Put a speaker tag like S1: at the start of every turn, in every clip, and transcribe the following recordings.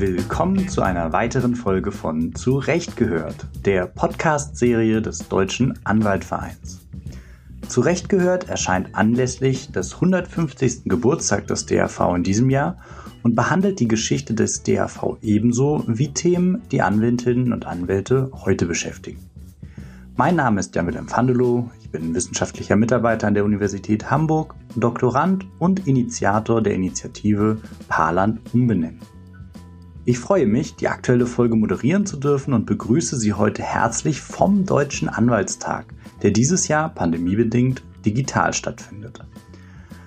S1: Willkommen zu einer weiteren Folge von Zurecht gehört, der Podcast-Serie des Deutschen Anwaltvereins. Zurecht gehört erscheint anlässlich des 150. Geburtstags des DAV in diesem Jahr und behandelt die Geschichte des DAV ebenso wie Themen, die Anwältinnen und Anwälte heute beschäftigen. Mein Name ist Jamil Empfandelow, ich bin wissenschaftlicher Mitarbeiter an der Universität Hamburg, Doktorand und Initiator der Initiative Paarland umbenennen. Ich freue mich, die aktuelle Folge moderieren zu dürfen und begrüße Sie heute herzlich vom Deutschen Anwaltstag, der dieses Jahr pandemiebedingt digital stattfindet.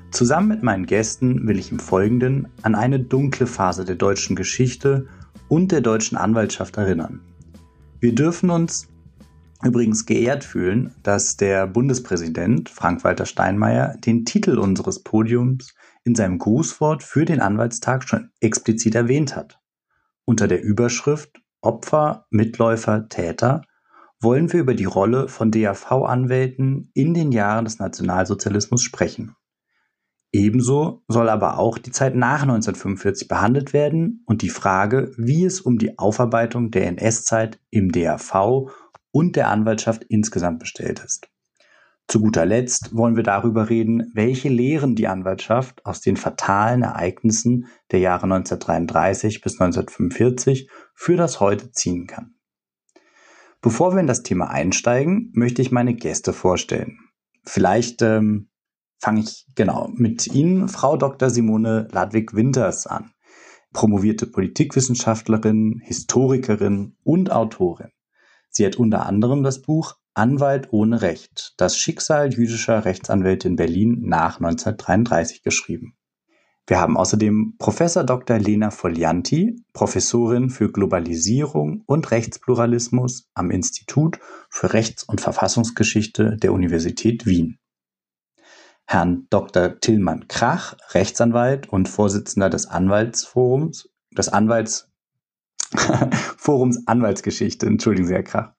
S1: Zusammen mit meinen Gästen will ich im Folgenden an eine dunkle Phase der deutschen Geschichte und der deutschen Anwaltschaft erinnern. Wir dürfen uns übrigens geehrt fühlen, dass der Bundespräsident Frank-Walter Steinmeier den Titel unseres Podiums in seinem Grußwort für den Anwaltstag schon explizit erwähnt hat. Unter der Überschrift Opfer, Mitläufer, Täter wollen wir über die Rolle von DAV-Anwälten in den Jahren des Nationalsozialismus sprechen. Ebenso soll aber auch die Zeit nach 1945 behandelt werden und die Frage, wie es um die Aufarbeitung der NS-Zeit im DAV und der Anwaltschaft insgesamt bestellt ist. Zu guter Letzt wollen wir darüber reden, welche Lehren die Anwaltschaft aus den fatalen Ereignissen der Jahre 1933 bis 1945 für das Heute ziehen kann. Bevor wir in das Thema einsteigen, möchte ich meine Gäste vorstellen. Vielleicht ähm, fange ich genau mit Ihnen, Frau Dr. Simone Ladwig-Winters, an. Promovierte Politikwissenschaftlerin, Historikerin und Autorin. Sie hat unter anderem das Buch Anwalt ohne Recht. Das Schicksal jüdischer Rechtsanwälte in Berlin nach 1933 geschrieben. Wir haben außerdem Professor Dr. Lena Folianti, Professorin für Globalisierung und Rechtspluralismus am Institut für Rechts- und Verfassungsgeschichte der Universität Wien. Herrn Dr. Tillmann Krach, Rechtsanwalt und Vorsitzender des Anwaltsforums, des Anwalts Forums Anwaltsgeschichte, entschuldigen Sie, Herr Krach.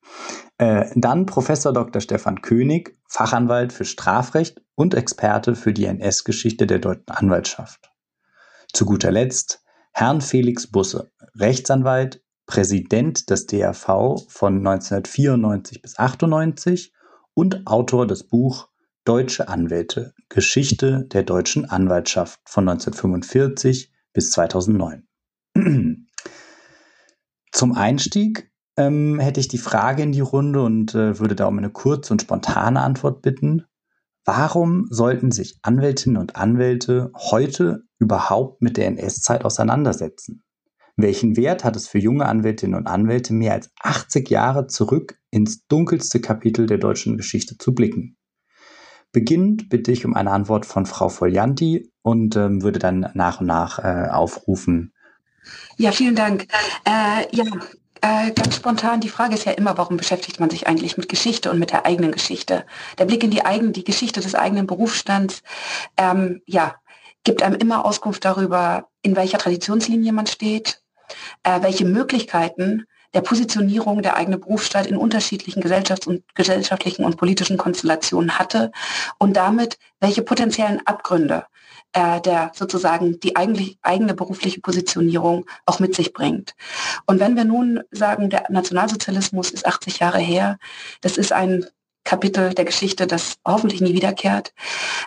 S1: Äh, dann Professor Dr. Stefan König, Fachanwalt für Strafrecht und Experte für die NS-Geschichte der deutschen Anwaltschaft. Zu guter Letzt Herrn Felix Busse, Rechtsanwalt, Präsident des DRV von 1994 bis 98 und Autor des Buch Deutsche Anwälte, Geschichte der deutschen Anwaltschaft von 1945 bis 2009. Zum Einstieg ähm, hätte ich die Frage in die Runde und äh, würde da um eine kurze und spontane Antwort bitten. Warum sollten sich Anwältinnen und Anwälte heute überhaupt mit der NS-Zeit auseinandersetzen? Welchen Wert hat es für junge Anwältinnen und Anwälte, mehr als 80 Jahre zurück ins dunkelste Kapitel der deutschen Geschichte zu blicken? Beginnend bitte ich um eine Antwort von Frau Folianti und ähm, würde dann nach und nach äh, aufrufen.
S2: Ja, vielen Dank. Äh, ja, äh, ganz spontan, die Frage ist ja immer, warum beschäftigt man sich eigentlich mit Geschichte und mit der eigenen Geschichte? Der Blick in die eigene, die Geschichte des eigenen Berufsstands, ähm, ja, gibt einem immer Auskunft darüber, in welcher Traditionslinie man steht, äh, welche Möglichkeiten der Positionierung der eigenen Berufsstand in unterschiedlichen Gesellschafts- und gesellschaftlichen und politischen Konstellationen hatte und damit welche potenziellen Abgründe äh, der sozusagen die eigentlich eigene berufliche Positionierung auch mit sich bringt. Und wenn wir nun sagen, der Nationalsozialismus ist 80 Jahre her, das ist ein Kapitel der Geschichte, das hoffentlich nie wiederkehrt,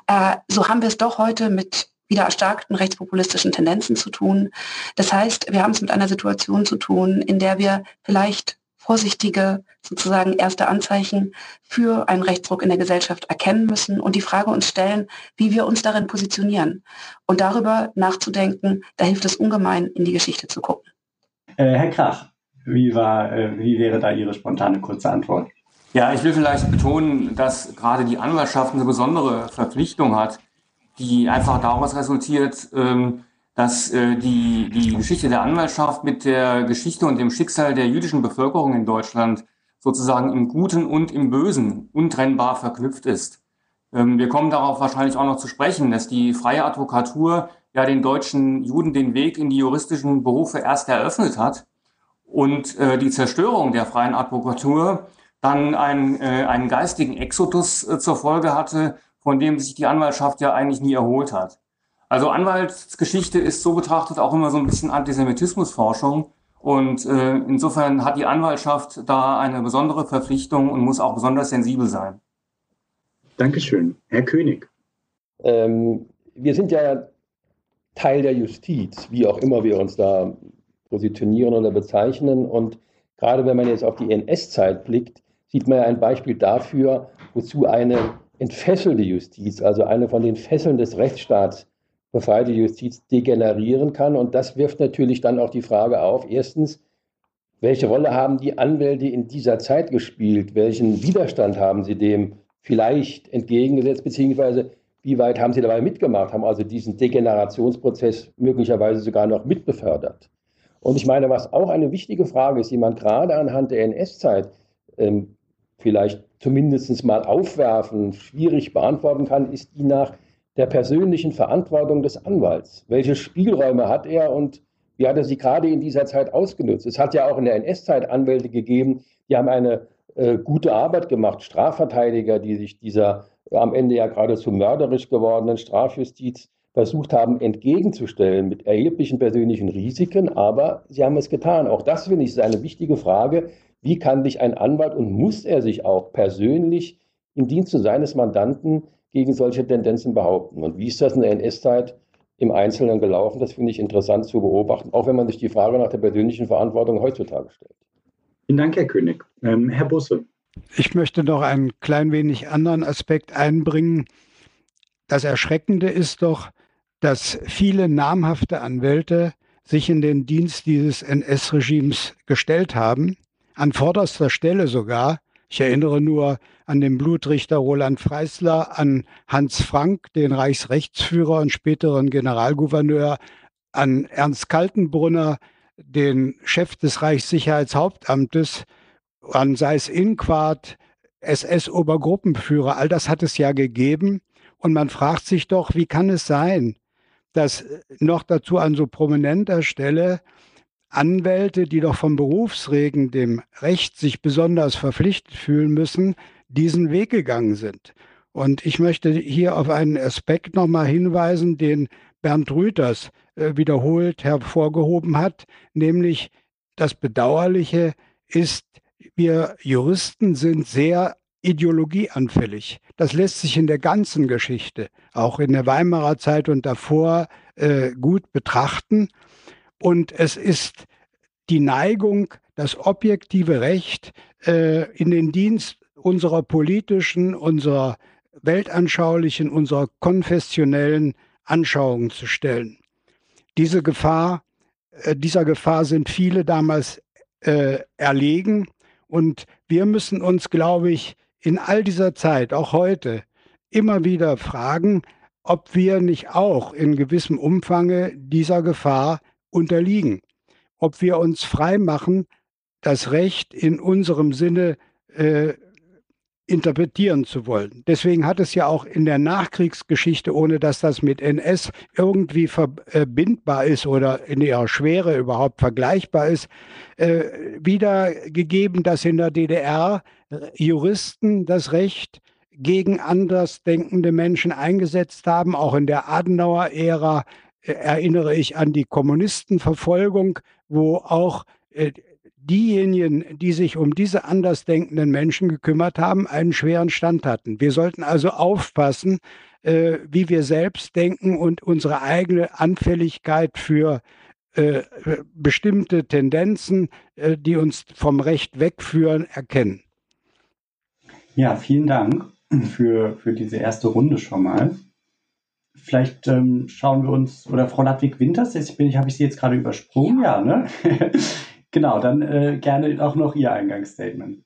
S2: äh, so haben wir es doch heute mit wieder erstarkten rechtspopulistischen Tendenzen zu tun. Das heißt, wir haben es mit einer Situation zu tun, in der wir vielleicht vorsichtige sozusagen erste Anzeichen für einen Rechtsruck in der Gesellschaft erkennen müssen und die Frage uns stellen, wie wir uns darin positionieren. Und darüber nachzudenken, da hilft es ungemein, in die Geschichte zu gucken.
S1: Äh, Herr Krach, wie, war, äh, wie wäre da Ihre spontane kurze Antwort?
S3: Ja, ich will vielleicht betonen, dass gerade die Anwaltschaft eine besondere Verpflichtung hat, die einfach daraus resultiert, ähm, dass äh, die, die Geschichte der Anwaltschaft mit der Geschichte und dem Schicksal der jüdischen Bevölkerung in Deutschland sozusagen im Guten und im Bösen untrennbar verknüpft ist. Ähm, wir kommen darauf wahrscheinlich auch noch zu sprechen, dass die freie Advokatur ja den deutschen Juden den Weg in die juristischen Berufe erst eröffnet hat und äh, die Zerstörung der freien Advokatur dann einen, äh, einen geistigen Exodus äh, zur Folge hatte, von dem sich die Anwaltschaft ja eigentlich nie erholt hat. Also Anwaltsgeschichte ist so betrachtet auch immer so ein bisschen Antisemitismusforschung. Und äh, insofern hat die Anwaltschaft da eine besondere Verpflichtung und muss auch besonders sensibel sein.
S1: Dankeschön. Herr König.
S4: Ähm, wir sind ja Teil der Justiz, wie auch immer wir uns da positionieren oder bezeichnen. Und gerade wenn man jetzt auf die NS-Zeit blickt, sieht man ja ein Beispiel dafür, wozu eine entfesselte Justiz, also eine von den Fesseln des Rechtsstaats befreite Justiz degenerieren kann. Und das wirft natürlich dann auch die Frage auf, erstens, welche Rolle haben die Anwälte in dieser Zeit gespielt? Welchen Widerstand haben sie dem vielleicht entgegengesetzt, beziehungsweise wie weit haben sie dabei mitgemacht, haben also diesen Degenerationsprozess möglicherweise sogar noch mitbefördert? Und ich meine, was auch eine wichtige Frage ist, die man gerade anhand der NS-Zeit ähm, vielleicht zumindest mal aufwerfen, schwierig beantworten kann, ist die nach der persönlichen Verantwortung des Anwalts. Welche Spielräume hat er und wie hat er sie gerade in dieser Zeit ausgenutzt? Es hat ja auch in der NS-Zeit Anwälte gegeben, die haben eine äh, gute Arbeit gemacht, Strafverteidiger, die sich dieser äh, am Ende ja geradezu mörderisch gewordenen Strafjustiz versucht haben entgegenzustellen mit erheblichen persönlichen Risiken, aber sie haben es getan. Auch das finde ich ist eine wichtige Frage. Wie kann sich ein Anwalt und muss er sich auch persönlich im Dienste seines Mandanten gegen solche Tendenzen behaupten. Und wie ist das in der NS-Zeit im Einzelnen gelaufen? Das finde ich interessant zu beobachten, auch wenn man sich die Frage nach der persönlichen Verantwortung heutzutage stellt.
S1: Vielen Dank, Herr König. Ähm, Herr Busse.
S5: Ich möchte noch einen klein wenig anderen Aspekt einbringen. Das Erschreckende ist doch, dass viele namhafte Anwälte sich in den Dienst dieses NS-Regimes gestellt haben, an vorderster Stelle sogar, ich erinnere nur an den Blutrichter Roland Freisler, an Hans Frank, den Reichsrechtsführer und späteren Generalgouverneur, an Ernst Kaltenbrunner, den Chef des Reichssicherheitshauptamtes, an Seis Inquart, SS-Obergruppenführer. All das hat es ja gegeben. Und man fragt sich doch, wie kann es sein, dass noch dazu an so prominenter Stelle Anwälte, die doch vom Berufsregen dem Recht sich besonders verpflichtet fühlen müssen, diesen Weg gegangen sind. Und ich möchte hier auf einen Aspekt nochmal hinweisen, den Bernd Rüters äh, wiederholt hervorgehoben hat, nämlich das Bedauerliche ist, wir Juristen sind sehr ideologieanfällig. Das lässt sich in der ganzen Geschichte, auch in der Weimarer Zeit und davor, äh, gut betrachten. Und es ist die Neigung, das objektive Recht äh, in den Dienst unserer politischen, unserer weltanschaulichen, unserer konfessionellen Anschauungen zu stellen. Diese Gefahr, äh, dieser Gefahr sind viele damals äh, erlegen und wir müssen uns, glaube ich, in all dieser Zeit, auch heute, immer wieder fragen, ob wir nicht auch in gewissem Umfange dieser Gefahr unterliegen. Ob wir uns frei machen, das Recht in unserem Sinne äh, interpretieren zu wollen. Deswegen hat es ja auch in der Nachkriegsgeschichte, ohne dass das mit NS irgendwie verbindbar ist oder in ihrer Schwere überhaupt vergleichbar ist, äh, wieder gegeben, dass in der DDR Juristen das Recht gegen andersdenkende Menschen eingesetzt haben, auch in der Adenauer-Ära erinnere ich an die Kommunistenverfolgung, wo auch äh, diejenigen, die sich um diese andersdenkenden Menschen gekümmert haben, einen schweren Stand hatten. Wir sollten also aufpassen, äh, wie wir selbst denken und unsere eigene Anfälligkeit für äh, bestimmte Tendenzen, die uns vom Recht wegführen, erkennen.
S1: Ja, vielen Dank für, für diese erste Runde schon mal. Vielleicht ähm, schauen wir uns, oder Frau Ludwig-Winters, ich bin, habe ich Sie jetzt gerade übersprungen, ja, ne? genau, dann äh, gerne auch noch Ihr Eingangsstatement.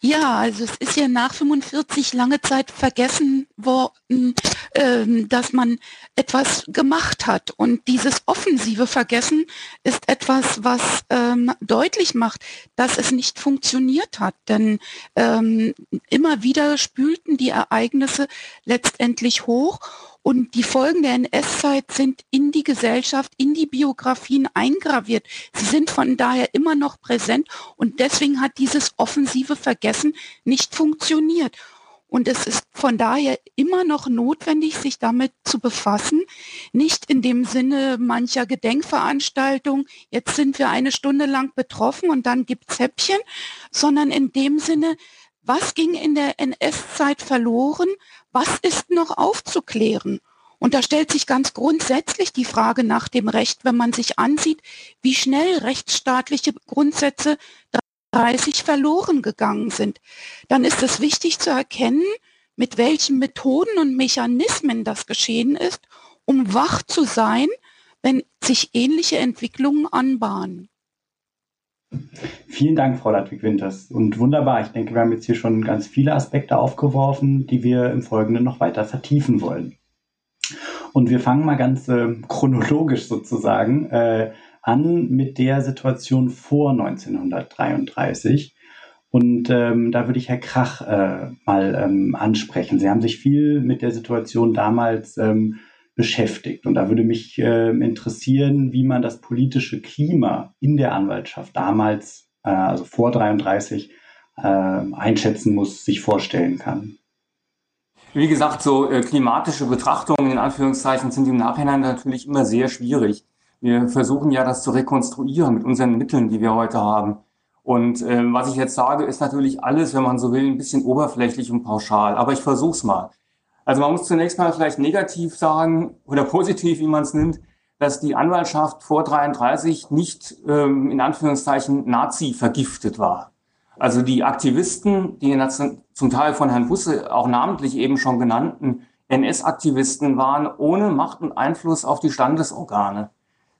S2: Ja, also es ist ja nach 45 lange Zeit vergessen worden, ähm, dass man etwas gemacht hat. Und dieses offensive Vergessen ist etwas, was ähm, deutlich macht, dass es nicht funktioniert hat. Denn ähm, immer wieder spülten die Ereignisse letztendlich hoch und die Folgen der NS-Zeit sind in die Gesellschaft, in die Biografien eingraviert. Sie sind von daher immer noch präsent und deswegen hat dieses offensive Vergessen nicht funktioniert.
S6: Und es ist von daher immer noch notwendig, sich damit zu befassen. Nicht in dem Sinne mancher Gedenkveranstaltung, jetzt sind wir eine Stunde lang betroffen und dann gibt's Häppchen, sondern in dem Sinne, was ging in der NS-Zeit verloren? Was ist noch aufzuklären? Und da stellt sich ganz grundsätzlich die Frage nach dem Recht, wenn man sich ansieht, wie schnell rechtsstaatliche Grundsätze 30 verloren gegangen sind. Dann ist es wichtig zu erkennen, mit welchen Methoden und Mechanismen das geschehen ist, um wach zu sein, wenn sich ähnliche Entwicklungen anbahnen.
S1: Vielen Dank, Frau Ladwig-Winters. Und wunderbar. Ich denke, wir haben jetzt hier schon ganz viele Aspekte aufgeworfen, die wir im Folgenden noch weiter vertiefen wollen. Und wir fangen mal ganz äh, chronologisch sozusagen äh, an mit der Situation vor 1933. Und ähm, da würde ich Herr Krach äh, mal ähm, ansprechen. Sie haben sich viel mit der Situation damals ähm, beschäftigt. Und da würde mich äh, interessieren, wie man das politische Klima in der Anwaltschaft damals, äh, also vor 33, äh, einschätzen muss, sich vorstellen kann.
S3: Wie gesagt, so äh, klimatische Betrachtungen in Anführungszeichen sind im Nachhinein natürlich immer sehr schwierig. Wir versuchen ja das zu rekonstruieren mit unseren Mitteln, die wir heute haben. Und äh, was ich jetzt sage, ist natürlich alles, wenn man so will, ein bisschen oberflächlich und pauschal. Aber ich versuche es mal. Also man muss zunächst mal vielleicht negativ sagen oder positiv, wie man es nimmt, dass die Anwaltschaft vor 33 nicht ähm, in Anführungszeichen Nazi vergiftet war. Also die Aktivisten, die zum Teil von Herrn Busse auch namentlich eben schon genannten NS-Aktivisten waren ohne Macht und Einfluss auf die Standesorgane,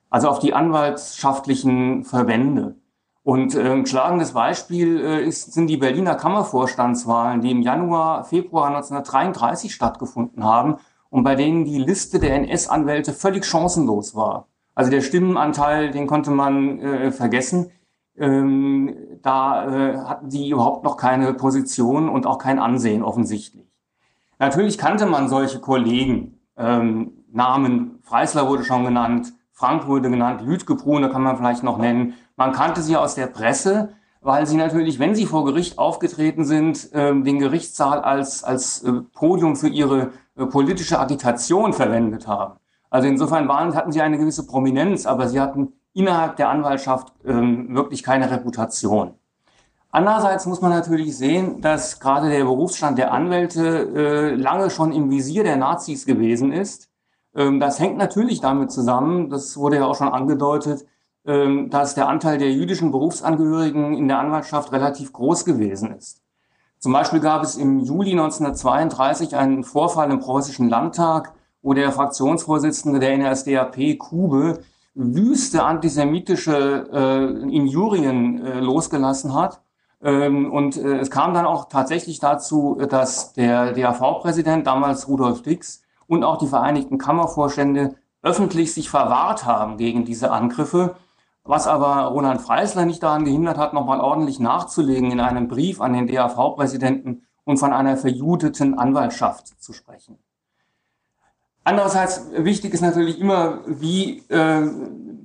S3: also auf die anwaltschaftlichen Verbände. Und äh, ein schlagendes Beispiel äh, ist, sind die Berliner Kammervorstandswahlen, die im Januar, Februar 1933 stattgefunden haben und bei denen die Liste der NS-Anwälte völlig chancenlos war. Also der Stimmenanteil, den konnte man äh, vergessen. Ähm, da äh, hatten die überhaupt noch keine Position und auch kein Ansehen offensichtlich. Natürlich kannte man solche Kollegen. Ähm, Namen, Freisler wurde schon genannt, Frank wurde genannt, Lütgebrune kann man vielleicht noch nennen. Man kannte sie aus der Presse, weil sie natürlich, wenn sie vor Gericht aufgetreten sind, ähm, den Gerichtssaal als, als äh, Podium für ihre äh, politische Agitation verwendet haben. Also insofern waren, hatten sie eine gewisse Prominenz, aber sie hatten innerhalb der Anwaltschaft ähm, wirklich keine Reputation. Andererseits muss man natürlich sehen, dass gerade der Berufsstand der Anwälte äh, lange schon im Visier der Nazis gewesen ist. Ähm, das hängt natürlich damit zusammen, das wurde ja auch schon angedeutet, dass der Anteil der jüdischen Berufsangehörigen in der Anwaltschaft relativ groß gewesen ist. Zum Beispiel gab es im Juli 1932 einen Vorfall im preußischen Landtag, wo der Fraktionsvorsitzende der NSDAP, Kube, wüste antisemitische äh, Injurien äh, losgelassen hat. Ähm, und äh, es kam dann auch tatsächlich dazu, dass der DAV-Präsident, damals Rudolf Dix, und auch die Vereinigten Kammervorstände öffentlich sich verwahrt haben gegen diese Angriffe was aber Roland Freisler nicht daran gehindert hat, nochmal ordentlich nachzulegen in einem Brief an den DAV-Präsidenten und von einer verjudeten Anwaltschaft zu sprechen. Andererseits wichtig ist natürlich immer, wie, äh,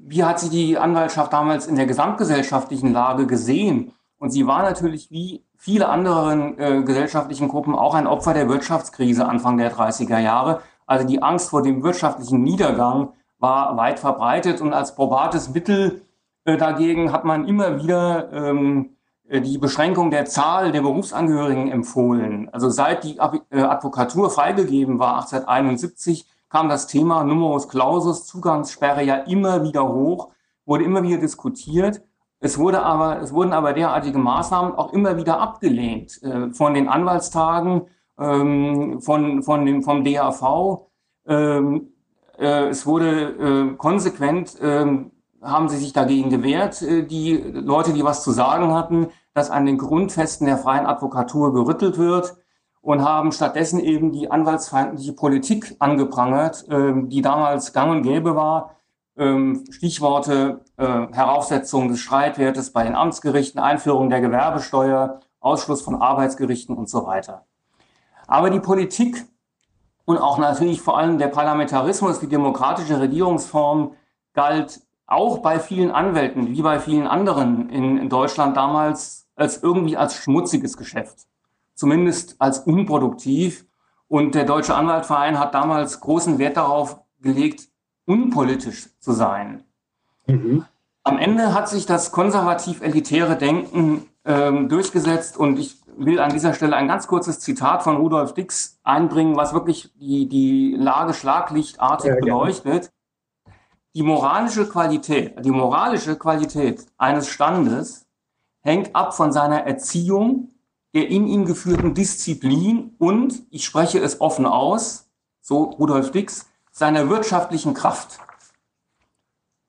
S3: wie hat sich die Anwaltschaft damals in der gesamtgesellschaftlichen Lage gesehen? Und sie war natürlich wie viele andere äh, gesellschaftlichen Gruppen auch ein Opfer der Wirtschaftskrise Anfang der 30er Jahre. Also die Angst vor dem wirtschaftlichen Niedergang war weit verbreitet und als probates Mittel dagegen hat man immer wieder ähm, äh, die Beschränkung der Zahl der Berufsangehörigen empfohlen. Also seit die äh, Advokatur freigegeben war, 1871, kam das Thema Numerus Clausus, Zugangssperre ja immer wieder hoch, wurde immer wieder diskutiert. Es, wurde aber, es wurden aber derartige Maßnahmen auch immer wieder abgelehnt äh, von den Anwaltstagen, ähm, von, von dem, vom DAV. Ähm, äh, es wurde äh, konsequent ähm, haben sie sich dagegen gewehrt, äh, die Leute, die was zu sagen hatten, dass an den Grundfesten der freien Advokatur gerüttelt wird und haben stattdessen eben die anwaltsfeindliche Politik angeprangert, ähm, die damals gang und gäbe war. Ähm, Stichworte äh, Heraufsetzung des Streitwertes bei den Amtsgerichten, Einführung der Gewerbesteuer, Ausschluss von Arbeitsgerichten und so weiter. Aber die Politik und auch natürlich vor allem der Parlamentarismus, die demokratische Regierungsform galt auch bei vielen Anwälten, wie bei vielen anderen in, in Deutschland damals, als irgendwie als schmutziges Geschäft zumindest als unproduktiv. Und der Deutsche Anwaltverein hat damals großen Wert darauf gelegt, unpolitisch zu sein. Mhm. Am Ende hat sich das konservativ-elitäre Denken ähm, durchgesetzt und ich will an dieser Stelle ein ganz kurzes Zitat von Rudolf Dix einbringen, was wirklich die, die Lage schlaglichtartig ja, beleuchtet. Die moralische Qualität, die moralische Qualität eines Standes hängt ab von seiner Erziehung, der in ihm geführten Disziplin und, ich spreche es offen aus, so Rudolf Dix, seiner wirtschaftlichen Kraft.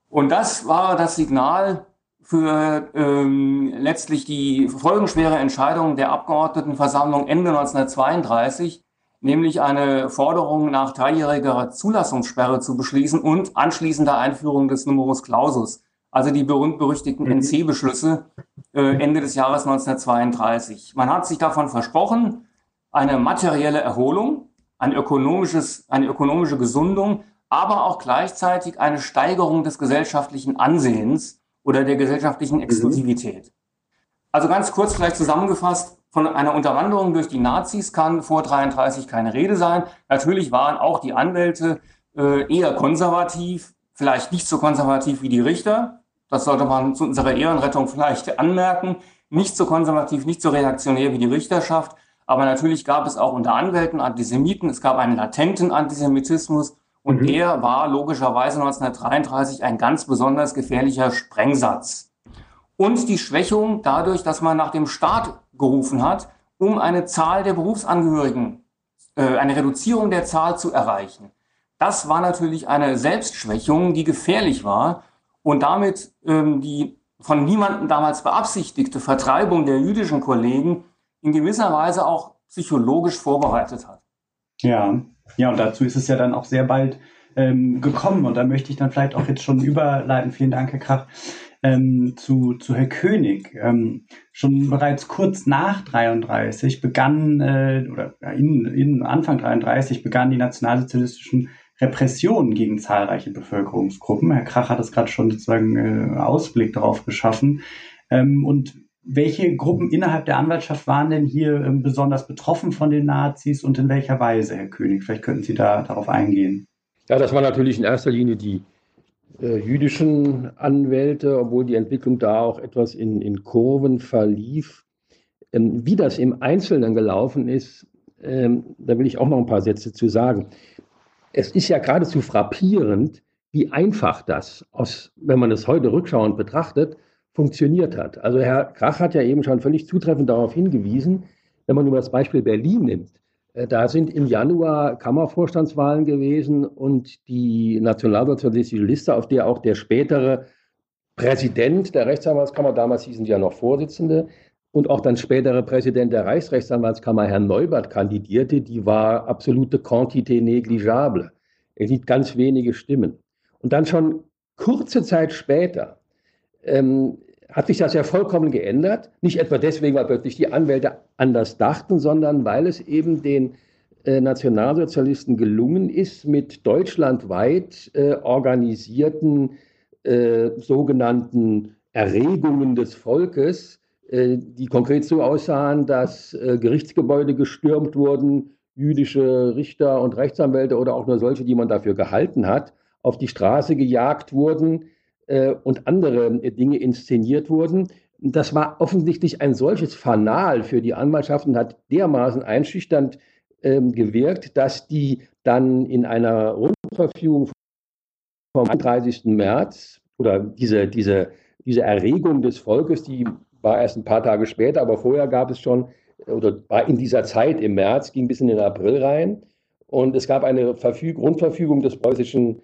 S3: Und das war das Signal für ähm, letztlich die folgenschwere Entscheidung der Abgeordnetenversammlung Ende 1932, nämlich eine Forderung nach dreijähriger Zulassungssperre zu beschließen und anschließender Einführung des Numerus Clausus, also die berühmt-berüchtigten mhm. NC-Beschlüsse äh, Ende des Jahres 1932. Man hat sich davon versprochen, eine materielle Erholung, ein ökonomisches, eine ökonomische Gesundung, aber auch gleichzeitig eine Steigerung des gesellschaftlichen Ansehens oder der gesellschaftlichen mhm. Exklusivität. Also ganz kurz vielleicht zusammengefasst, von einer Unterwanderung durch die Nazis kann vor 33 keine Rede sein. Natürlich waren auch die Anwälte äh, eher konservativ, vielleicht nicht so konservativ wie die Richter. Das sollte man zu unserer Ehrenrettung vielleicht anmerken. Nicht so konservativ, nicht so reaktionär wie die Richterschaft. Aber natürlich gab es auch unter Anwälten Antisemiten. Es gab einen latenten Antisemitismus. Und mhm. der war logischerweise 1933 ein ganz besonders gefährlicher Sprengsatz und die Schwächung dadurch, dass man nach dem Staat gerufen hat, um eine Zahl der Berufsangehörigen, äh, eine Reduzierung der Zahl zu erreichen. Das war natürlich eine Selbstschwächung, die gefährlich war und damit ähm, die von niemandem damals beabsichtigte Vertreibung der jüdischen Kollegen in gewisser Weise auch psychologisch vorbereitet hat.
S1: Ja, ja, und dazu ist es ja dann auch sehr bald ähm, gekommen. Und da möchte ich dann vielleicht auch jetzt schon überleiten. Vielen Dank, Herr Krach ähm, zu, zu Herr König. Ähm, schon bereits kurz nach 33 begann, äh, oder in, in Anfang 33 begannen die nationalsozialistischen Repressionen gegen zahlreiche Bevölkerungsgruppen. Herr Krach hat es gerade schon sozusagen äh, Ausblick darauf geschaffen. Ähm, und welche Gruppen innerhalb der Anwaltschaft waren denn hier ähm, besonders betroffen von den Nazis und in welcher Weise, Herr König? Vielleicht könnten Sie da darauf eingehen.
S4: Ja, das war natürlich in erster Linie die jüdischen Anwälte, obwohl die Entwicklung da auch etwas in, in Kurven verlief. Ähm, wie das im Einzelnen gelaufen ist, ähm, da will ich auch noch ein paar Sätze zu sagen. Es ist ja geradezu frappierend, wie einfach das, aus, wenn man es heute rückschauend betrachtet, funktioniert hat. Also Herr Krach hat ja eben schon völlig zutreffend darauf hingewiesen, wenn man nur das Beispiel Berlin nimmt, äh, da sind im Januar Kammervorstandswahlen gewesen und die nationalsozialistische Liste, auf der auch der spätere Präsident der Rechtsanwaltskammer, damals hießen sie ja noch Vorsitzende, und auch dann spätere Präsident der Reichsrechtsanwaltskammer, Herr Neubert, kandidierte, die war absolute Quantité négligeable. Er sieht ganz wenige Stimmen. Und dann schon kurze Zeit später ähm, hat sich das ja vollkommen geändert. Nicht etwa deswegen, weil plötzlich die Anwälte anders dachten, sondern weil es eben den äh, Nationalsozialisten gelungen ist, mit deutschlandweit äh, organisierten äh, sogenannten Erregungen des Volkes, äh, die konkret so aussahen, dass äh, Gerichtsgebäude gestürmt wurden, jüdische Richter und Rechtsanwälte oder auch nur solche, die man dafür gehalten hat, auf die Straße gejagt wurden und andere äh, Dinge inszeniert wurden. Das war offensichtlich ein solches Fanal für die Anwaltschaften, hat dermaßen einschüchternd ähm, gewirkt, dass die dann in einer Rundverfügung vom 30. März oder diese, diese, diese Erregung des Volkes, die war erst ein paar Tage später, aber vorher gab es schon, oder war in dieser Zeit im März, ging bis in den April rein. Und es gab eine Verfüg Grundverfügung des preußischen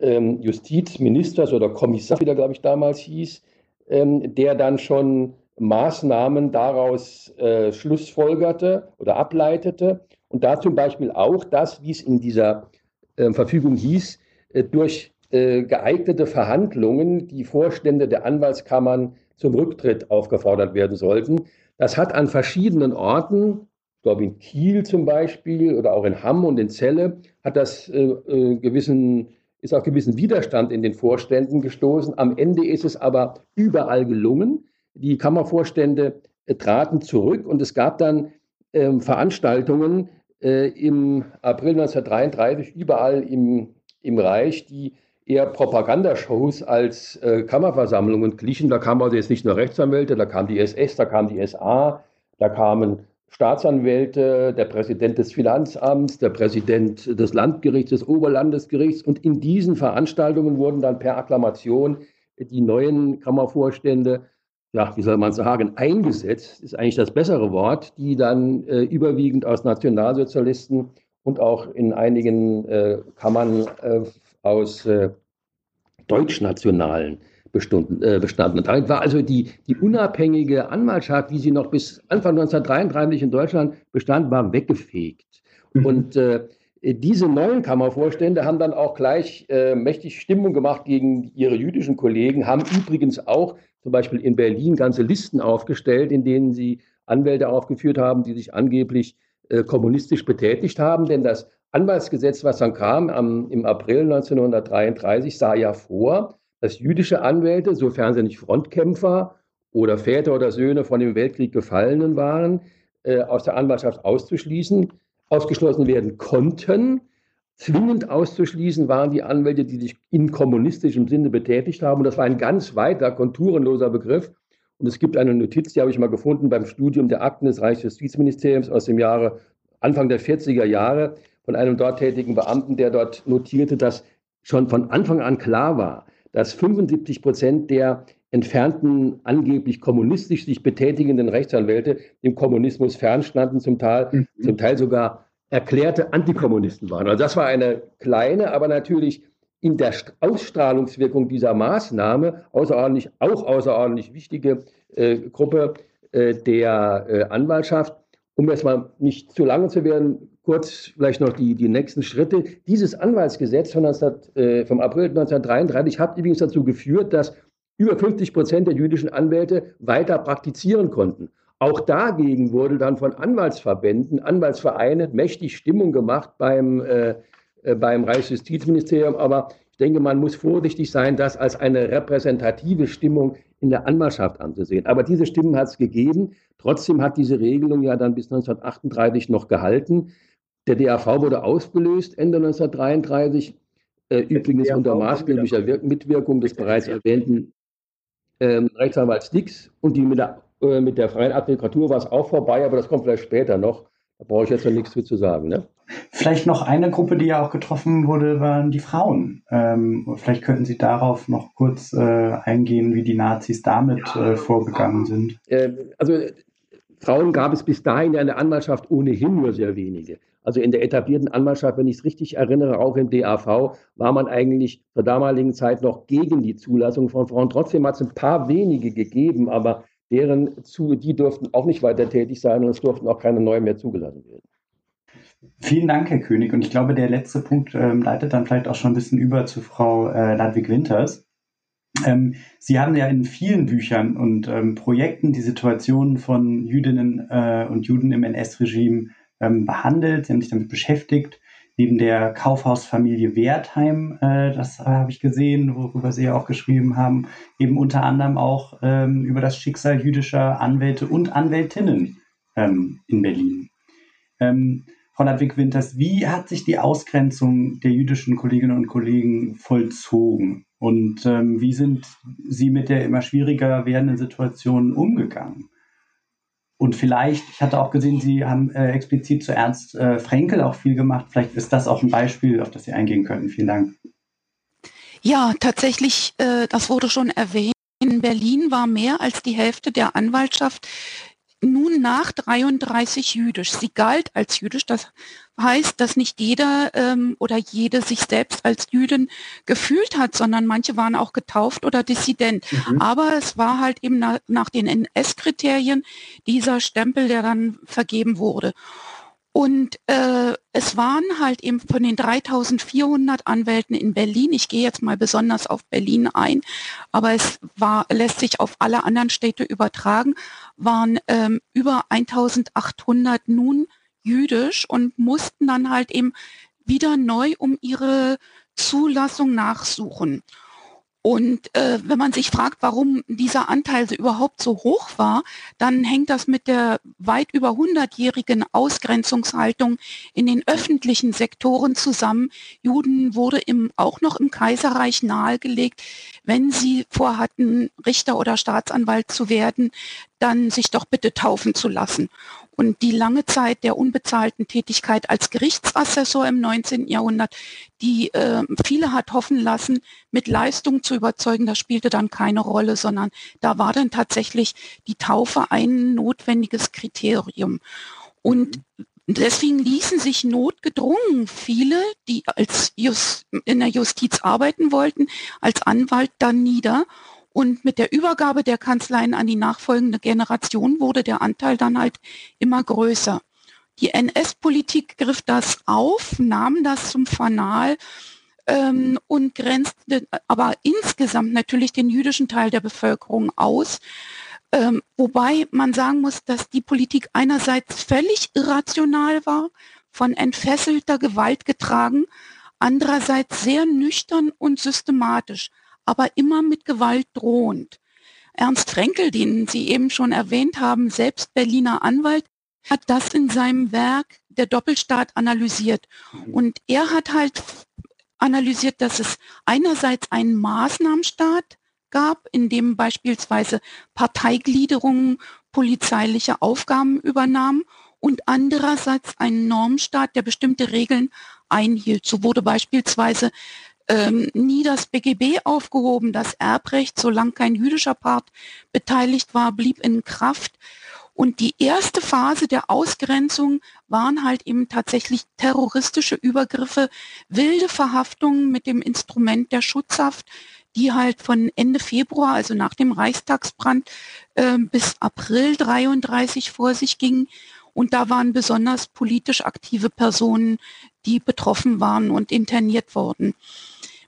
S4: ähm, Justizministers oder Kommissars, wie der, glaube ich, damals hieß, ähm, der dann schon Maßnahmen daraus äh, schlussfolgerte oder ableitete. Und da zum Beispiel auch das, wie es in dieser äh, Verfügung hieß, äh, durch äh, geeignete Verhandlungen die Vorstände der Anwaltskammern zum Rücktritt aufgefordert werden sollten. Das hat an verschiedenen Orten, ich glaube in Kiel zum Beispiel oder auch in Hamm und in Celle, hat das äh, äh, gewissen ist auf gewissen Widerstand in den Vorständen gestoßen. Am Ende ist es aber überall gelungen. Die Kammervorstände äh, traten zurück und es gab dann ähm, Veranstaltungen äh, im April 1933 überall im, im Reich, die eher Propagandashows als äh, Kammerversammlungen glichen. Da kamen also jetzt nicht nur Rechtsanwälte, da kam die SS, da kam die SA, da kamen Staatsanwälte, der Präsident des Finanzamts, der Präsident des Landgerichts, des Oberlandesgerichts. Und in diesen Veranstaltungen wurden dann per Akklamation die neuen Kammervorstände, ja, wie soll man sagen, eingesetzt, ist eigentlich das bessere Wort, die dann äh, überwiegend aus Nationalsozialisten und auch in einigen äh, Kammern äh, aus äh, deutschnationalen bestanden. Und damit war also die, die unabhängige Anwaltschaft, wie sie noch bis Anfang 1933 in Deutschland bestand, war weggefegt. Mhm. Und äh, diese neuen Kammervorstände haben dann auch gleich äh, mächtig Stimmung gemacht gegen ihre jüdischen Kollegen, haben übrigens auch zum Beispiel in Berlin ganze Listen aufgestellt, in denen sie Anwälte aufgeführt haben, die sich angeblich äh, kommunistisch betätigt haben. Denn das Anwaltsgesetz, was dann kam am, im April 1933, sah ja vor, dass jüdische Anwälte, sofern sie nicht Frontkämpfer oder Väter oder Söhne von dem Weltkrieg Gefallenen waren, äh, aus der Anwaltschaft auszuschließen, ausgeschlossen werden konnten. Zwingend auszuschließen waren die Anwälte, die sich in kommunistischem Sinne betätigt haben. Und das war ein ganz weiter, konturenloser Begriff. Und es gibt eine Notiz, die habe ich mal gefunden beim Studium der Akten des Reichsjustizministeriums aus dem Jahre Anfang der 40er Jahre von einem dort tätigen Beamten, der dort notierte, dass schon von Anfang an klar war, dass 75 Prozent der entfernten, angeblich kommunistisch sich betätigenden Rechtsanwälte dem Kommunismus fernstanden, zum Teil, mhm. zum Teil sogar erklärte Antikommunisten waren. Also das war eine kleine, aber natürlich in der Ausstrahlungswirkung dieser Maßnahme außerordentlich, auch außerordentlich wichtige äh, Gruppe äh, der äh, Anwaltschaft. Um jetzt mal nicht zu lange zu werden, kurz vielleicht noch die, die nächsten Schritte. Dieses Anwaltsgesetz von 19, äh, vom April 1933 hat übrigens dazu geführt, dass über 50 Prozent der jüdischen Anwälte weiter praktizieren konnten. Auch dagegen wurde dann von Anwaltsverbänden, Anwaltsvereinen mächtig Stimmung gemacht beim, äh, äh, beim Reichsjustizministerium. Aber ich denke, man muss vorsichtig sein, das als eine repräsentative Stimmung in der Anwaltschaft anzusehen. Aber diese Stimmen hat es gegeben. Trotzdem hat diese Regelung ja dann bis 1938 noch gehalten. Der DAV wurde ausgelöst Ende 1933, äh, übrigens unter maßgeblicher Mitwirkung des bereits erwähnten ähm, Rechtsanwalts Dix und die mit der, äh, mit der freien Advokatur war es auch vorbei, aber das kommt vielleicht später noch. Da brauche ich jetzt noch nichts zu sagen. Ne?
S1: Vielleicht noch eine Gruppe, die ja auch getroffen wurde, waren die Frauen. Ähm, vielleicht könnten Sie darauf noch kurz äh, eingehen, wie die Nazis damit äh, vorgegangen sind.
S4: Äh, also Frauen gab es bis dahin in der Anwaltschaft ohnehin nur sehr wenige. Also in der etablierten Anwaltschaft, wenn ich es richtig erinnere, auch im DAV, war man eigentlich zur damaligen Zeit noch gegen die Zulassung von Frauen. Trotzdem hat es ein paar wenige gegeben, aber deren zu, die durften auch nicht weiter tätig sein und es durften auch keine neuen mehr zugelassen werden.
S1: Vielen Dank, Herr König. Und ich glaube, der letzte Punkt ähm, leitet dann vielleicht auch schon ein bisschen über zu Frau äh, Ladwig-Winters. Ähm, Sie haben ja in vielen Büchern und ähm, Projekten die Situation von Jüdinnen äh, und Juden im NS-Regime ähm, behandelt, Sie haben sich damit beschäftigt. Neben der Kaufhausfamilie Wertheim, äh, das habe ich gesehen, worüber Sie ja auch geschrieben haben, eben unter anderem auch ähm, über das Schicksal jüdischer Anwälte und Anwältinnen ähm, in Berlin. Ähm, Frau Ladwig-Winters, wie hat sich die Ausgrenzung der jüdischen Kolleginnen und Kollegen vollzogen? Und ähm, wie sind Sie mit der immer schwieriger werdenden Situation umgegangen? Und vielleicht, ich hatte auch gesehen, Sie haben äh, explizit zu Ernst äh, Frenkel auch viel gemacht. Vielleicht ist das auch ein Beispiel, auf das Sie eingehen könnten. Vielen Dank.
S6: Ja, tatsächlich, äh, das wurde schon erwähnt. In Berlin war mehr als die Hälfte der Anwaltschaft nun nach 33 jüdisch. Sie galt als jüdisch. Das heißt, dass nicht jeder ähm, oder jede sich selbst als Jüdin gefühlt hat, sondern manche waren auch getauft oder dissident. Mhm. Aber es war halt eben na, nach den NS-Kriterien dieser Stempel, der dann vergeben wurde. Und äh, es waren halt eben von den 3400 Anwälten in Berlin, ich gehe jetzt mal besonders auf Berlin ein, aber es war, lässt sich auf alle anderen Städte übertragen, waren ähm, über 1800 nun jüdisch und mussten dann halt eben wieder neu um ihre Zulassung nachsuchen. Und äh, wenn man sich fragt, warum dieser Anteil überhaupt so hoch war, dann hängt das mit der weit über 100-jährigen Ausgrenzungshaltung in den öffentlichen Sektoren zusammen. Juden wurde im, auch noch im Kaiserreich nahegelegt, wenn sie vorhatten, Richter oder Staatsanwalt zu werden, dann sich doch bitte taufen zu lassen. Und die lange Zeit der unbezahlten Tätigkeit als Gerichtsassessor im 19. Jahrhundert, die äh, viele hat hoffen lassen, mit Leistung zu überzeugen, das spielte dann keine Rolle, sondern da war dann tatsächlich die Taufe ein notwendiges Kriterium. Und deswegen ließen sich notgedrungen viele, die als Just, in der Justiz arbeiten wollten, als Anwalt dann nieder und mit der Übergabe der Kanzleien an die nachfolgende Generation wurde der Anteil dann halt immer größer. Die NS-Politik griff das auf, nahm das zum Fanal ähm, und grenzte aber insgesamt natürlich den jüdischen Teil der Bevölkerung aus. Ähm, wobei man sagen muss, dass die Politik einerseits völlig irrational war, von entfesselter Gewalt getragen, andererseits sehr nüchtern und systematisch aber immer mit Gewalt drohend. Ernst Frenkel, den Sie eben schon erwähnt haben, selbst Berliner Anwalt, hat das in seinem Werk Der Doppelstaat analysiert. Mhm. Und er hat halt analysiert, dass es einerseits einen Maßnahmenstaat gab, in dem beispielsweise Parteigliederungen polizeiliche Aufgaben übernahmen und andererseits einen Normstaat, der bestimmte Regeln einhielt. So wurde beispielsweise ähm, nie das BGB aufgehoben. Das Erbrecht, solange kein jüdischer Part beteiligt war, blieb in Kraft. Und die erste Phase der Ausgrenzung waren halt eben tatsächlich terroristische Übergriffe, wilde Verhaftungen mit dem Instrument der Schutzhaft, die halt von Ende Februar, also nach dem Reichstagsbrand, äh, bis April 33 vor sich gingen. Und da waren besonders politisch aktive Personen, die betroffen waren und interniert wurden.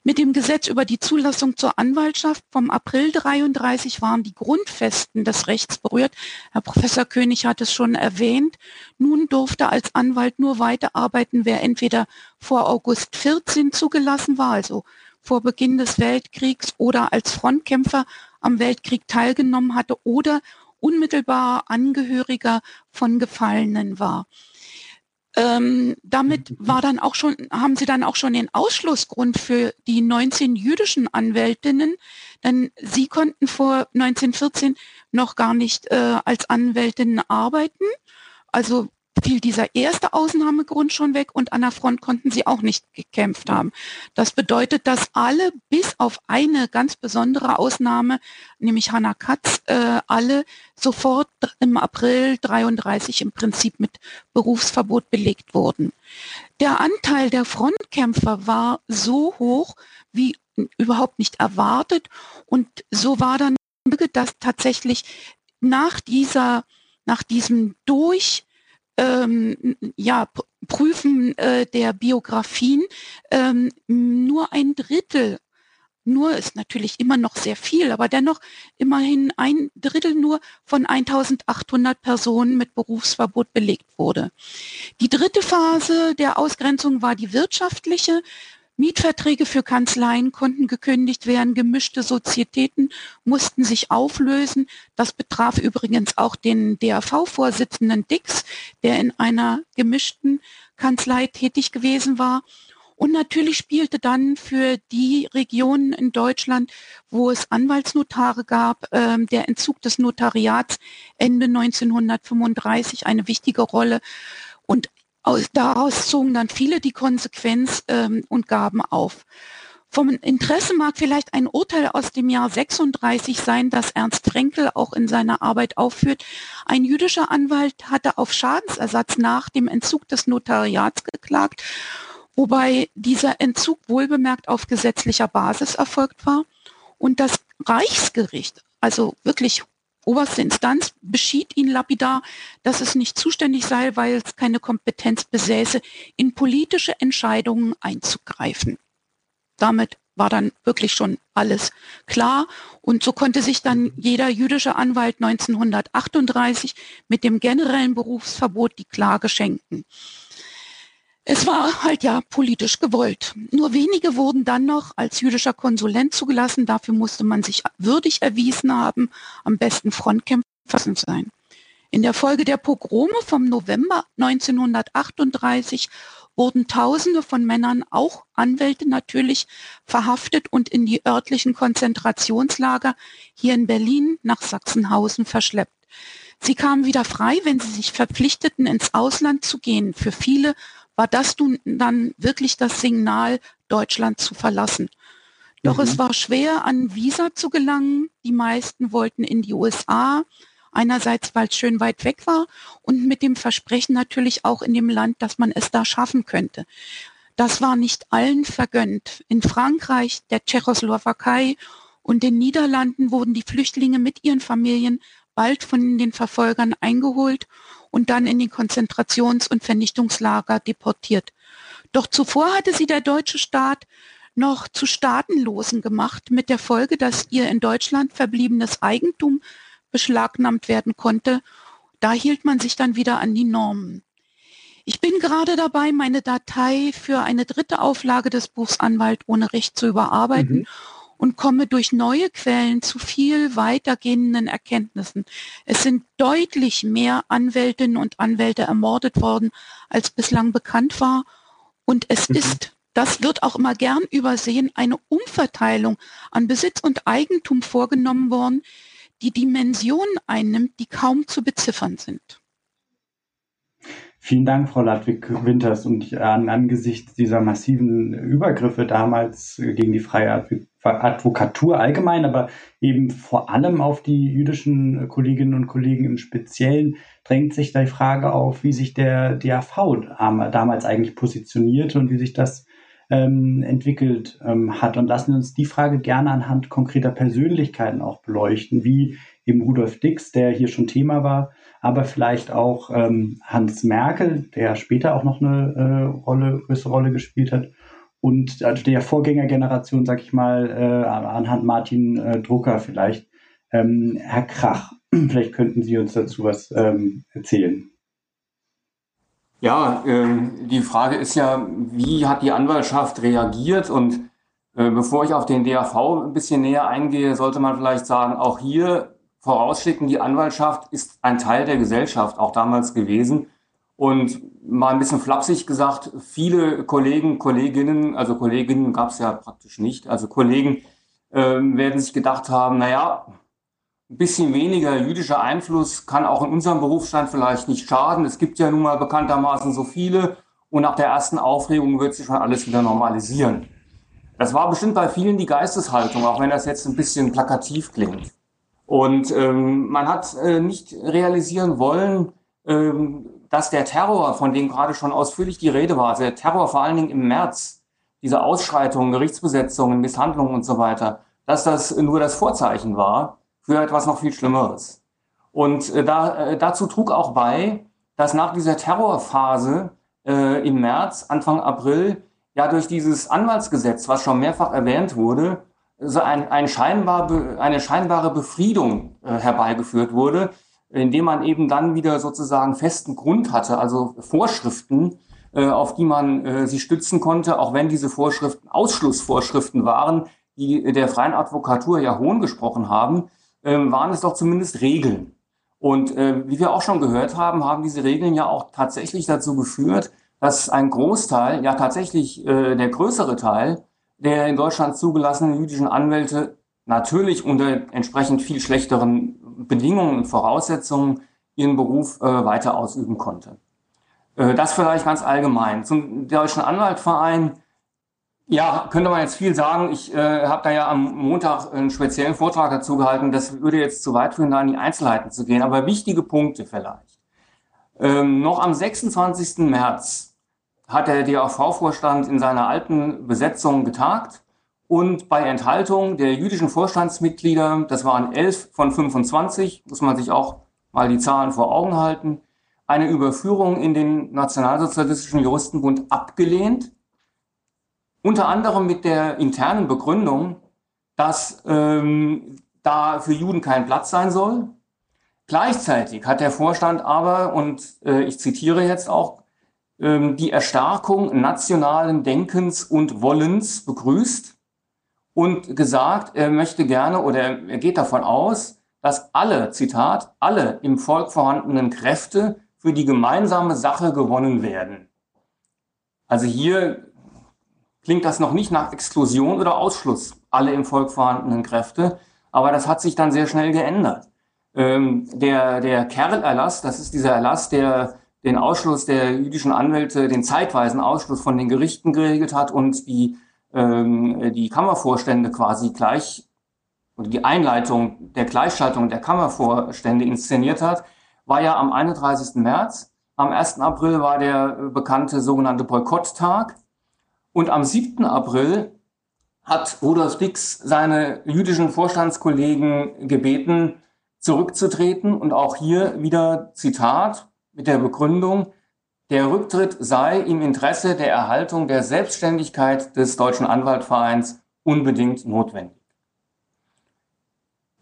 S6: Mit dem Gesetz über die Zulassung zur Anwaltschaft vom April 33 waren die Grundfesten des Rechts berührt. Herr Professor König hat es schon erwähnt. Nun durfte als Anwalt nur weiterarbeiten, wer entweder vor August 14 zugelassen war, also vor Beginn des Weltkriegs oder als Frontkämpfer am Weltkrieg teilgenommen hatte oder unmittelbar Angehöriger von Gefallenen war. Ähm, damit war dann auch schon, haben sie dann auch schon den Ausschlussgrund für die 19 jüdischen Anwältinnen, denn sie konnten vor 1914 noch gar nicht äh, als Anwältinnen arbeiten. Also fiel dieser erste Ausnahmegrund schon weg und an der Front konnten sie auch nicht gekämpft haben. Das bedeutet, dass alle bis auf eine ganz besondere Ausnahme, nämlich Hannah Katz, äh, alle sofort im April 33 im Prinzip mit Berufsverbot belegt wurden. Der Anteil der Frontkämpfer war so hoch wie überhaupt nicht erwartet und so war dann, dass tatsächlich nach dieser, nach diesem Durch ähm, ja, Prüfen äh, der Biografien ähm, nur ein Drittel nur ist natürlich immer noch sehr viel, aber dennoch immerhin ein Drittel nur von 1800 Personen mit Berufsverbot belegt wurde. Die dritte Phase der Ausgrenzung war die wirtschaftliche. Mietverträge für Kanzleien konnten gekündigt werden, gemischte Sozietäten mussten sich auflösen. Das betraf übrigens auch den DAV-Vorsitzenden Dix, der in einer gemischten Kanzlei tätig gewesen war. Und natürlich spielte dann für die Regionen in Deutschland, wo es Anwaltsnotare gab, äh, der Entzug des Notariats Ende 1935 eine wichtige Rolle. Und aus, daraus zogen dann viele die Konsequenz ähm, und gaben auf. Vom Interesse mag vielleicht ein Urteil aus dem Jahr 36 sein, das Ernst Frenkel auch in seiner Arbeit aufführt. Ein jüdischer Anwalt hatte auf Schadensersatz nach dem Entzug des Notariats geklagt, wobei dieser Entzug wohlbemerkt auf gesetzlicher Basis erfolgt war. Und das Reichsgericht, also wirklich oberste Instanz beschied ihn lapidar, dass es nicht zuständig sei, weil es keine Kompetenz besäße, in politische Entscheidungen einzugreifen. Damit war dann wirklich schon alles klar. Und so konnte sich dann jeder jüdische Anwalt 1938 mit dem generellen Berufsverbot die Klage schenken. Es war halt ja politisch gewollt. Nur wenige wurden dann noch als jüdischer Konsulent zugelassen. Dafür musste man sich würdig erwiesen haben, am besten Frontkämpfer sein. In der Folge der Pogrome vom November 1938 wurden Tausende von Männern, auch Anwälte natürlich, verhaftet und in die örtlichen Konzentrationslager hier in Berlin nach Sachsenhausen verschleppt. Sie kamen wieder frei, wenn sie sich verpflichteten, ins Ausland zu gehen. Für viele war das nun dann wirklich das Signal, Deutschland zu verlassen. Doch mhm. es war schwer, an Visa zu gelangen. Die meisten wollten in die USA. Einerseits, weil es schön weit weg war und mit dem Versprechen natürlich auch in dem Land, dass man es da schaffen könnte. Das war nicht allen vergönnt. In Frankreich, der Tschechoslowakei und den Niederlanden wurden die Flüchtlinge mit ihren Familien bald von den Verfolgern eingeholt und dann in die Konzentrations- und Vernichtungslager deportiert. Doch zuvor hatte sie der deutsche Staat noch zu Staatenlosen gemacht, mit der Folge, dass ihr in Deutschland verbliebenes Eigentum beschlagnahmt werden konnte. Da hielt man sich dann wieder an die Normen. Ich bin gerade dabei, meine Datei für eine dritte Auflage des Buchs Anwalt ohne Recht zu überarbeiten mhm und komme durch neue Quellen zu viel weitergehenden Erkenntnissen. Es sind deutlich mehr Anwältinnen und Anwälte ermordet worden, als bislang bekannt war. Und es mhm. ist, das wird auch immer gern übersehen, eine Umverteilung an Besitz und Eigentum vorgenommen worden, die Dimensionen einnimmt, die kaum zu beziffern sind.
S1: Vielen Dank, Frau Ludwig-Winters. Und an, angesichts dieser massiven Übergriffe damals gegen die freie Advokatur allgemein, aber eben vor allem auf die jüdischen Kolleginnen und Kollegen im Speziellen, drängt sich die Frage auf, wie sich der DAV damals eigentlich positioniert und wie sich das ähm, entwickelt ähm, hat. Und lassen uns die Frage gerne anhand konkreter Persönlichkeiten auch beleuchten, wie eben Rudolf Dix, der hier schon Thema war, aber vielleicht auch ähm, Hans Merkel, der später auch noch eine äh, Rolle, größere Rolle gespielt hat. Und also der Vorgängergeneration, sag ich mal, äh, anhand Martin äh, Drucker vielleicht. Ähm, Herr Krach, vielleicht könnten Sie uns dazu was ähm, erzählen.
S3: Ja, äh, die Frage ist ja, wie hat die Anwaltschaft reagiert? Und äh, bevor ich auf den DAV ein bisschen näher eingehe, sollte man vielleicht sagen, auch hier vorausschicken, die Anwaltschaft ist ein Teil der Gesellschaft, auch damals gewesen. Und mal ein bisschen flapsig gesagt, viele Kollegen, Kolleginnen, also Kolleginnen gab es ja praktisch nicht, also Kollegen äh, werden sich gedacht haben, naja, ein bisschen weniger jüdischer Einfluss kann auch in unserem Berufsstand vielleicht nicht schaden. Es gibt ja nun mal bekanntermaßen so viele und nach der ersten Aufregung wird sich schon alles wieder normalisieren. Das war bestimmt bei vielen die Geisteshaltung, auch wenn das jetzt ein bisschen plakativ klingt. Und ähm, man hat äh, nicht realisieren wollen, ähm, dass der Terror, von dem gerade schon ausführlich die Rede war, der Terror vor allen Dingen im März, diese Ausschreitungen, Gerichtsbesetzungen, Misshandlungen und so weiter, dass das nur das Vorzeichen war für etwas noch viel Schlimmeres. Und äh, da, äh, dazu trug auch bei, dass nach dieser Terrorphase äh, im März, Anfang April, ja durch dieses Anwaltsgesetz, was schon mehrfach erwähnt wurde, so ein, ein scheinbar, eine scheinbare Befriedung äh, herbeigeführt wurde, indem man eben dann wieder sozusagen festen Grund hatte, also Vorschriften, äh, auf die man äh, sich stützen konnte, auch wenn diese Vorschriften Ausschlussvorschriften waren, die der freien Advokatur ja hohn gesprochen haben, äh, waren es doch zumindest Regeln. Und äh, wie wir auch schon gehört haben, haben diese Regeln ja auch tatsächlich dazu geführt, dass ein Großteil, ja tatsächlich der größere Teil der in Deutschland zugelassenen jüdischen Anwälte natürlich unter entsprechend viel schlechteren Bedingungen und Voraussetzungen ihren Beruf äh, weiter ausüben konnte. Äh, das vielleicht ganz allgemein. Zum Deutschen Anwaltverein, ja, könnte man jetzt viel sagen. Ich äh, habe da ja am Montag einen speziellen Vortrag dazu gehalten. Das würde jetzt zu weit führen, da in die Einzelheiten zu gehen. Aber wichtige Punkte vielleicht. Ähm, noch am 26. März hat der DAV-Vorstand in seiner alten Besetzung getagt und bei Enthaltung der jüdischen Vorstandsmitglieder, das waren elf von 25, muss man sich auch mal die Zahlen vor Augen halten, eine Überführung in den Nationalsozialistischen Juristenbund abgelehnt, unter anderem mit der internen Begründung, dass ähm, da für Juden kein Platz sein soll. Gleichzeitig hat der Vorstand aber, und äh, ich zitiere jetzt auch, ähm, die Erstarkung nationalen Denkens und Wollens begrüßt und gesagt, er möchte gerne oder er geht davon aus, dass alle, Zitat, alle im Volk vorhandenen Kräfte für die gemeinsame Sache gewonnen werden. Also hier klingt das noch nicht nach Exklusion oder Ausschluss, alle im Volk vorhandenen Kräfte, aber das hat sich dann sehr schnell geändert. Ähm, der, der Kerl-Erlass, das ist dieser Erlass, der den Ausschluss der jüdischen Anwälte, den zeitweisen Ausschluss von den Gerichten geregelt hat und die, ähm, die Kammervorstände quasi gleich, oder die Einleitung der Gleichschaltung der Kammervorstände inszeniert hat, war ja am 31. März. Am 1. April war der bekannte sogenannte Boykotttag. Und am 7. April hat Rudolf Dix seine jüdischen Vorstandskollegen gebeten, zurückzutreten. Und auch hier wieder Zitat mit der Begründung, der Rücktritt sei im Interesse der Erhaltung der Selbstständigkeit des Deutschen Anwaltvereins unbedingt notwendig.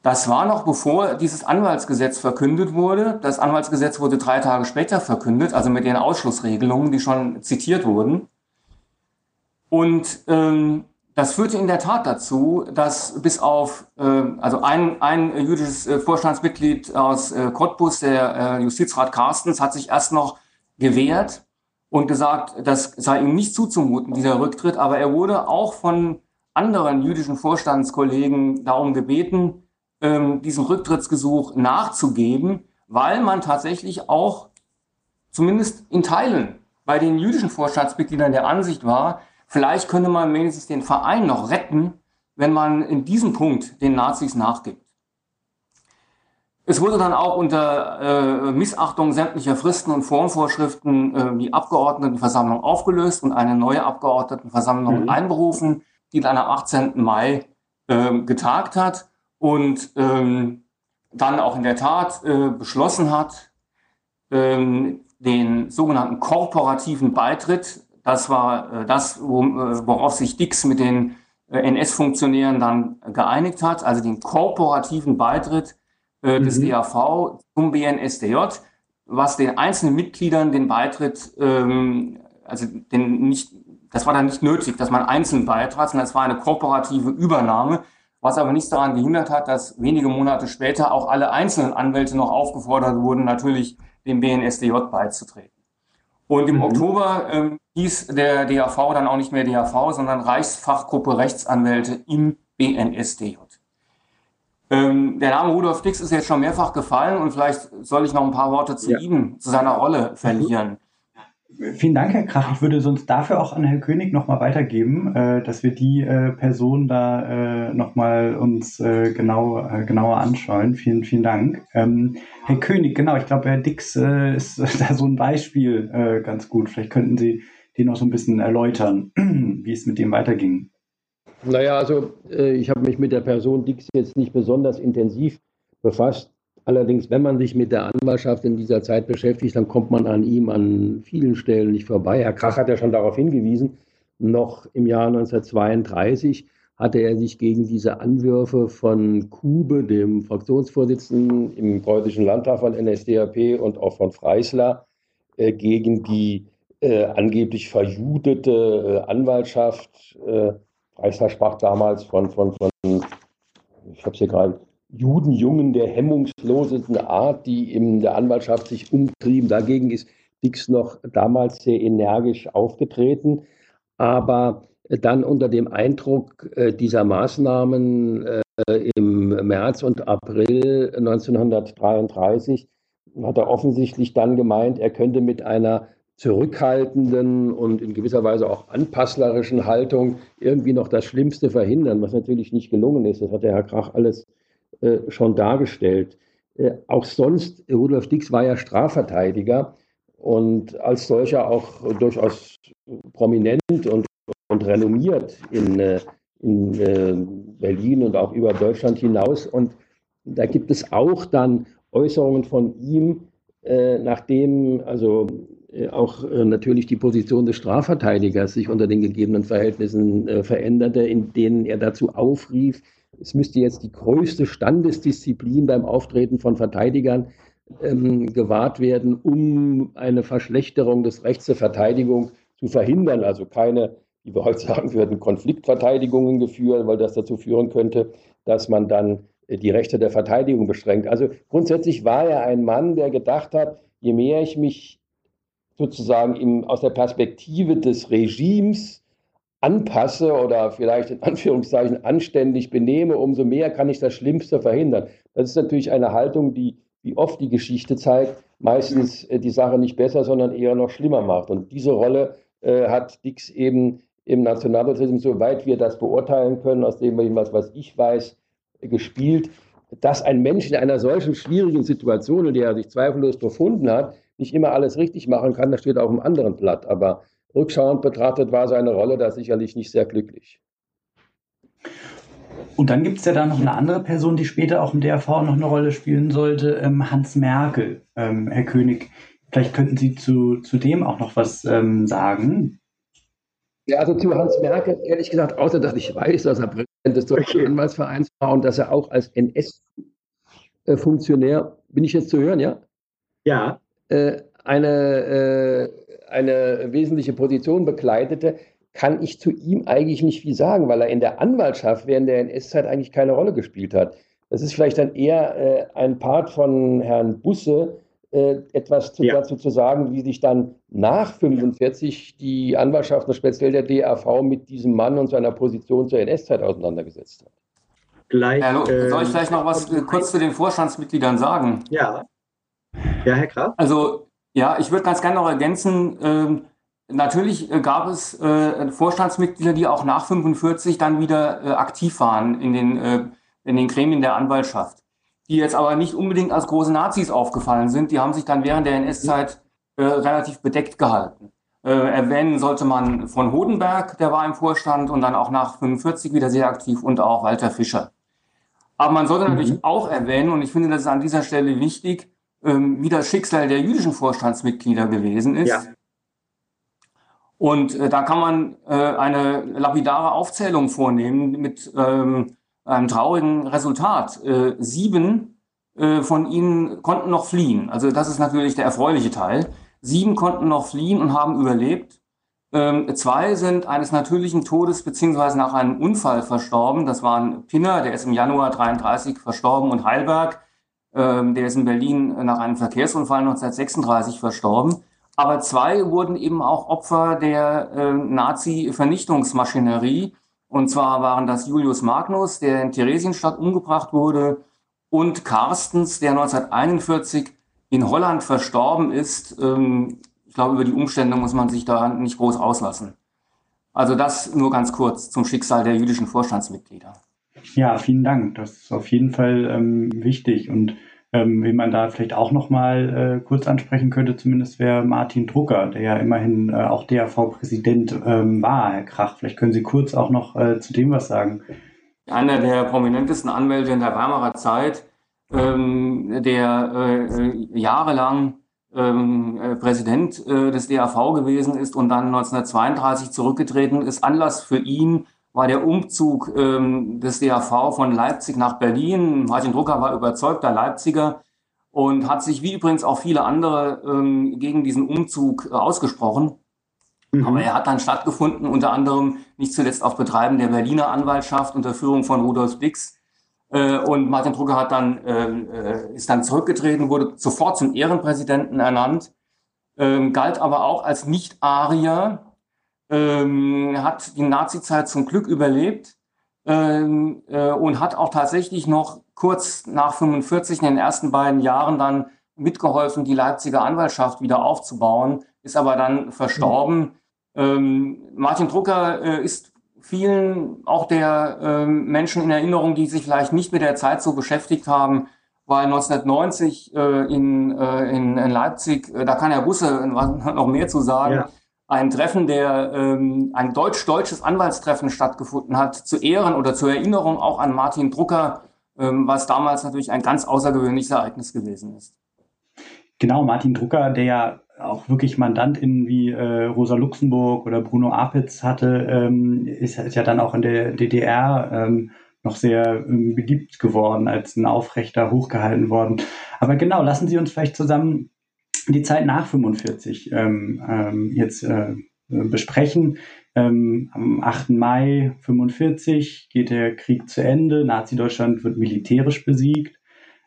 S3: Das war noch bevor dieses Anwaltsgesetz verkündet wurde. Das Anwaltsgesetz wurde drei Tage später verkündet, also mit den Ausschlussregelungen, die schon zitiert wurden. Und ähm, das führte in der Tat dazu, dass bis auf äh, also ein, ein jüdisches äh, Vorstandsmitglied aus äh, Cottbus, der äh, Justizrat Carstens, hat sich erst noch gewehrt und gesagt, das sei ihm nicht zuzumuten, dieser Rücktritt. Aber er wurde auch von anderen jüdischen Vorstandskollegen darum gebeten, ähm, diesem Rücktrittsgesuch nachzugeben, weil man tatsächlich auch zumindest in Teilen bei den jüdischen Vorstandsmitgliedern der Ansicht war, Vielleicht könnte man wenigstens den Verein noch retten, wenn man in diesem Punkt den Nazis nachgibt. Es wurde dann auch unter äh, Missachtung sämtlicher Fristen und Formvorschriften äh, die Abgeordnetenversammlung aufgelöst und eine neue Abgeordnetenversammlung mhm. einberufen, die dann am 18. Mai äh, getagt hat und ähm, dann auch in der Tat äh, beschlossen hat, ähm, den sogenannten korporativen Beitritt das war äh, das, äh, worauf sich Dix mit den äh, NS-Funktionären dann geeinigt hat, also den korporativen Beitritt des mhm. DAV zum BNSDJ, was den einzelnen Mitgliedern den Beitritt, ähm, also den nicht, das war dann nicht nötig, dass man einzeln beitrat, sondern es war eine kooperative Übernahme, was aber nichts daran gehindert hat, dass wenige Monate später auch alle einzelnen Anwälte noch aufgefordert wurden, natürlich dem BNSDJ beizutreten. Und im mhm. Oktober ähm, hieß der DAV dann auch nicht mehr DAV, sondern Reichsfachgruppe Rechtsanwälte im BNSDJ. Ähm, der Name Rudolf Dix ist jetzt schon mehrfach gefallen und vielleicht soll ich noch ein paar Worte zu ja. ihm, zu seiner Rolle verlieren.
S1: Vielen Dank, Herr Krach. Ich würde sonst dafür auch an Herrn König nochmal weitergeben, äh, dass wir die äh, Person da äh, nochmal uns äh, genau, äh, genauer anschauen. Vielen, vielen Dank. Ähm, Herr König, genau, ich glaube, Herr Dix äh, ist da so ein Beispiel äh, ganz gut. Vielleicht könnten Sie den noch so ein bisschen erläutern, wie es mit dem weiterging.
S4: Naja, also äh, ich habe mich mit der Person Dix jetzt nicht besonders intensiv befasst. Allerdings, wenn man sich mit der Anwaltschaft in dieser Zeit beschäftigt, dann kommt man an ihm an vielen Stellen nicht vorbei. Herr Krach hat ja schon darauf hingewiesen, noch im Jahr 1932 hatte er sich gegen diese Anwürfe von Kube, dem Fraktionsvorsitzenden im Preußischen Landtag von NSDAP und auch von Freisler, äh, gegen die äh, angeblich verjudete äh, Anwaltschaft. Freisler sprach damals von, von, von ich habe es hier gerade, Judenjungen der hemmungslosesten Art, die in der Anwaltschaft sich umtrieben. Dagegen ist Dix noch damals sehr energisch aufgetreten. Aber dann unter dem Eindruck äh, dieser Maßnahmen äh, im März und April 1933 hat er offensichtlich dann gemeint, er könnte mit einer zurückhaltenden und in gewisser Weise auch anpasslerischen Haltung irgendwie noch das Schlimmste verhindern, was natürlich nicht gelungen ist. Das hat der Herr Krach alles äh, schon dargestellt. Äh, auch sonst, Rudolf Dix war ja Strafverteidiger und als solcher auch durchaus prominent und, und renommiert in, äh, in Berlin und auch über Deutschland hinaus. Und da gibt es auch dann Äußerungen von ihm, nachdem also auch natürlich die Position des Strafverteidigers sich unter den gegebenen Verhältnissen veränderte, in denen er dazu aufrief, es müsste jetzt die größte Standesdisziplin beim Auftreten von Verteidigern ähm, gewahrt werden, um eine Verschlechterung des Rechts der Verteidigung zu verhindern. Also keine, wie wir heute sagen würden, Konfliktverteidigungen geführt, weil das dazu führen könnte, dass man dann äh, die Rechte der Verteidigung beschränkt. Also grundsätzlich war er ein Mann, der gedacht hat, je mehr ich mich sozusagen im, aus der Perspektive des Regimes anpasse oder vielleicht in Anführungszeichen anständig benehme, umso mehr kann ich das Schlimmste verhindern. Das ist natürlich eine Haltung, die, wie oft die Geschichte zeigt, meistens äh, die Sache nicht besser, sondern eher noch schlimmer macht. Und diese Rolle äh, hat Dix eben im Nationalsozialismus, soweit wir das beurteilen können, aus dem, was, was ich weiß, gespielt, dass ein Mensch in einer solchen schwierigen Situation, in der er sich zweifellos befunden hat, nicht immer alles richtig machen kann, das steht auf einem anderen Blatt. Aber rückschauend betrachtet war seine Rolle da sicherlich nicht sehr glücklich.
S1: Und dann gibt es ja da noch eine andere Person, die später auch im DRV noch eine Rolle spielen sollte, ähm, Hans Merkel. Ähm, Herr König, vielleicht könnten Sie zu, zu dem auch noch was ähm, sagen.
S4: Ja, also zu Hans Merkel, ehrlich gesagt, außer dass ich weiß, dass er Präsident des Deutschen Anwaltsvereins war und dass er auch als NS-Funktionär, bin ich jetzt zu hören, ja?
S1: Ja.
S4: Äh, eine, äh, eine wesentliche Position bekleidete, kann ich zu ihm eigentlich nicht viel sagen, weil er in der Anwaltschaft während der NS-Zeit eigentlich keine Rolle gespielt hat. Das ist vielleicht dann eher äh, ein Part von Herrn Busse, äh, etwas zu, ja. dazu zu sagen, wie sich dann nach 45 die Anwaltschaft und speziell der DAV mit diesem Mann und seiner Position zur NS-Zeit auseinandergesetzt hat.
S3: Gleich, äh, soll ich vielleicht noch was äh, kurz zu den Vorstandsmitgliedern sagen?
S1: Ja. Ja, Herr Graf?
S3: Also, ja, ich würde ganz gerne noch ergänzen, ähm, Natürlich äh, gab es äh, Vorstandsmitglieder, die auch nach 45 dann wieder äh, aktiv waren in den, äh, in den Gremien der Anwaltschaft, die jetzt aber nicht unbedingt als große Nazis aufgefallen sind. Die haben sich dann während der NS-Zeit äh, relativ bedeckt gehalten. Äh, erwähnen sollte man von Hodenberg, der war im Vorstand und dann auch nach 45 wieder sehr aktiv und auch Walter Fischer. Aber man sollte mhm. natürlich auch erwähnen, und ich finde, das ist an dieser Stelle wichtig, ähm, wie das Schicksal der jüdischen Vorstandsmitglieder gewesen ist. Ja und äh, da kann man äh, eine lapidare Aufzählung vornehmen mit ähm, einem traurigen Resultat. Äh, sieben äh, von ihnen konnten noch fliehen. Also das ist natürlich der erfreuliche Teil. Sieben konnten noch fliehen und haben überlebt. Ähm, zwei sind eines natürlichen Todes beziehungsweise nach einem Unfall verstorben. Das waren Pinner, der ist im Januar 33 verstorben, und Heilberg, ähm, der ist in Berlin nach einem Verkehrsunfall 1936 verstorben. Aber zwei wurden eben auch Opfer der äh, Nazi-Vernichtungsmaschinerie. Und zwar waren das Julius Magnus, der in Theresienstadt umgebracht wurde, und Carstens, der 1941 in Holland verstorben ist. Ähm, ich glaube, über die Umstände muss man sich da nicht groß auslassen. Also das nur ganz kurz zum Schicksal der jüdischen Vorstandsmitglieder.
S1: Ja, vielen Dank. Das ist auf jeden Fall ähm, wichtig. Und ähm, wen man da vielleicht auch noch mal äh, kurz ansprechen könnte, zumindest wäre Martin Drucker, der ja immerhin äh, auch DAV-Präsident ähm, war, Herr Krach. Vielleicht können Sie kurz auch noch äh, zu dem was sagen.
S3: Einer der prominentesten Anwälte in der Weimarer Zeit, ähm, der äh, jahrelang ähm, äh, Präsident äh, des DAV gewesen ist und dann 1932 zurückgetreten ist. Anlass für ihn war der Umzug ähm, des DAV von Leipzig nach Berlin. Martin Drucker war überzeugter Leipziger und hat sich wie übrigens auch viele andere ähm, gegen diesen Umzug äh, ausgesprochen. Mhm. Aber er hat dann stattgefunden, unter anderem nicht zuletzt auf Betreiben der Berliner Anwaltschaft unter Führung von Rudolf Dix. Äh, und Martin Drucker hat dann, äh, äh, ist dann zurückgetreten, wurde sofort zum Ehrenpräsidenten ernannt, ähm, galt aber auch als Nicht-Arier ähm, hat die Nazizeit zum Glück überlebt ähm, äh, und hat auch tatsächlich noch kurz nach 45 in den ersten beiden Jahren dann mitgeholfen, die Leipziger Anwaltschaft wieder aufzubauen, ist aber dann verstorben. Ähm, Martin Drucker äh, ist vielen auch der äh, Menschen in Erinnerung, die sich vielleicht nicht mit der Zeit so beschäftigt haben, weil 1990 äh, in, äh, in, in Leipzig, äh, da kann Herr Busse noch mehr zu sagen, ja ein Treffen, der ähm, ein deutsch-deutsches Anwaltstreffen stattgefunden hat, zu Ehren oder zur Erinnerung auch an Martin Drucker, ähm, was damals natürlich ein ganz außergewöhnliches Ereignis gewesen ist.
S1: Genau, Martin Drucker, der ja auch wirklich Mandantinnen wie äh, Rosa Luxemburg oder Bruno Apitz hatte, ähm, ist, ist ja dann auch in der DDR ähm, noch sehr ähm, beliebt geworden, als ein Aufrechter hochgehalten worden. Aber genau, lassen Sie uns vielleicht zusammen die Zeit nach 45 ähm, ähm, jetzt äh, besprechen. Ähm, am 8. Mai 45 geht der Krieg zu Ende. Nazi-Deutschland wird militärisch besiegt.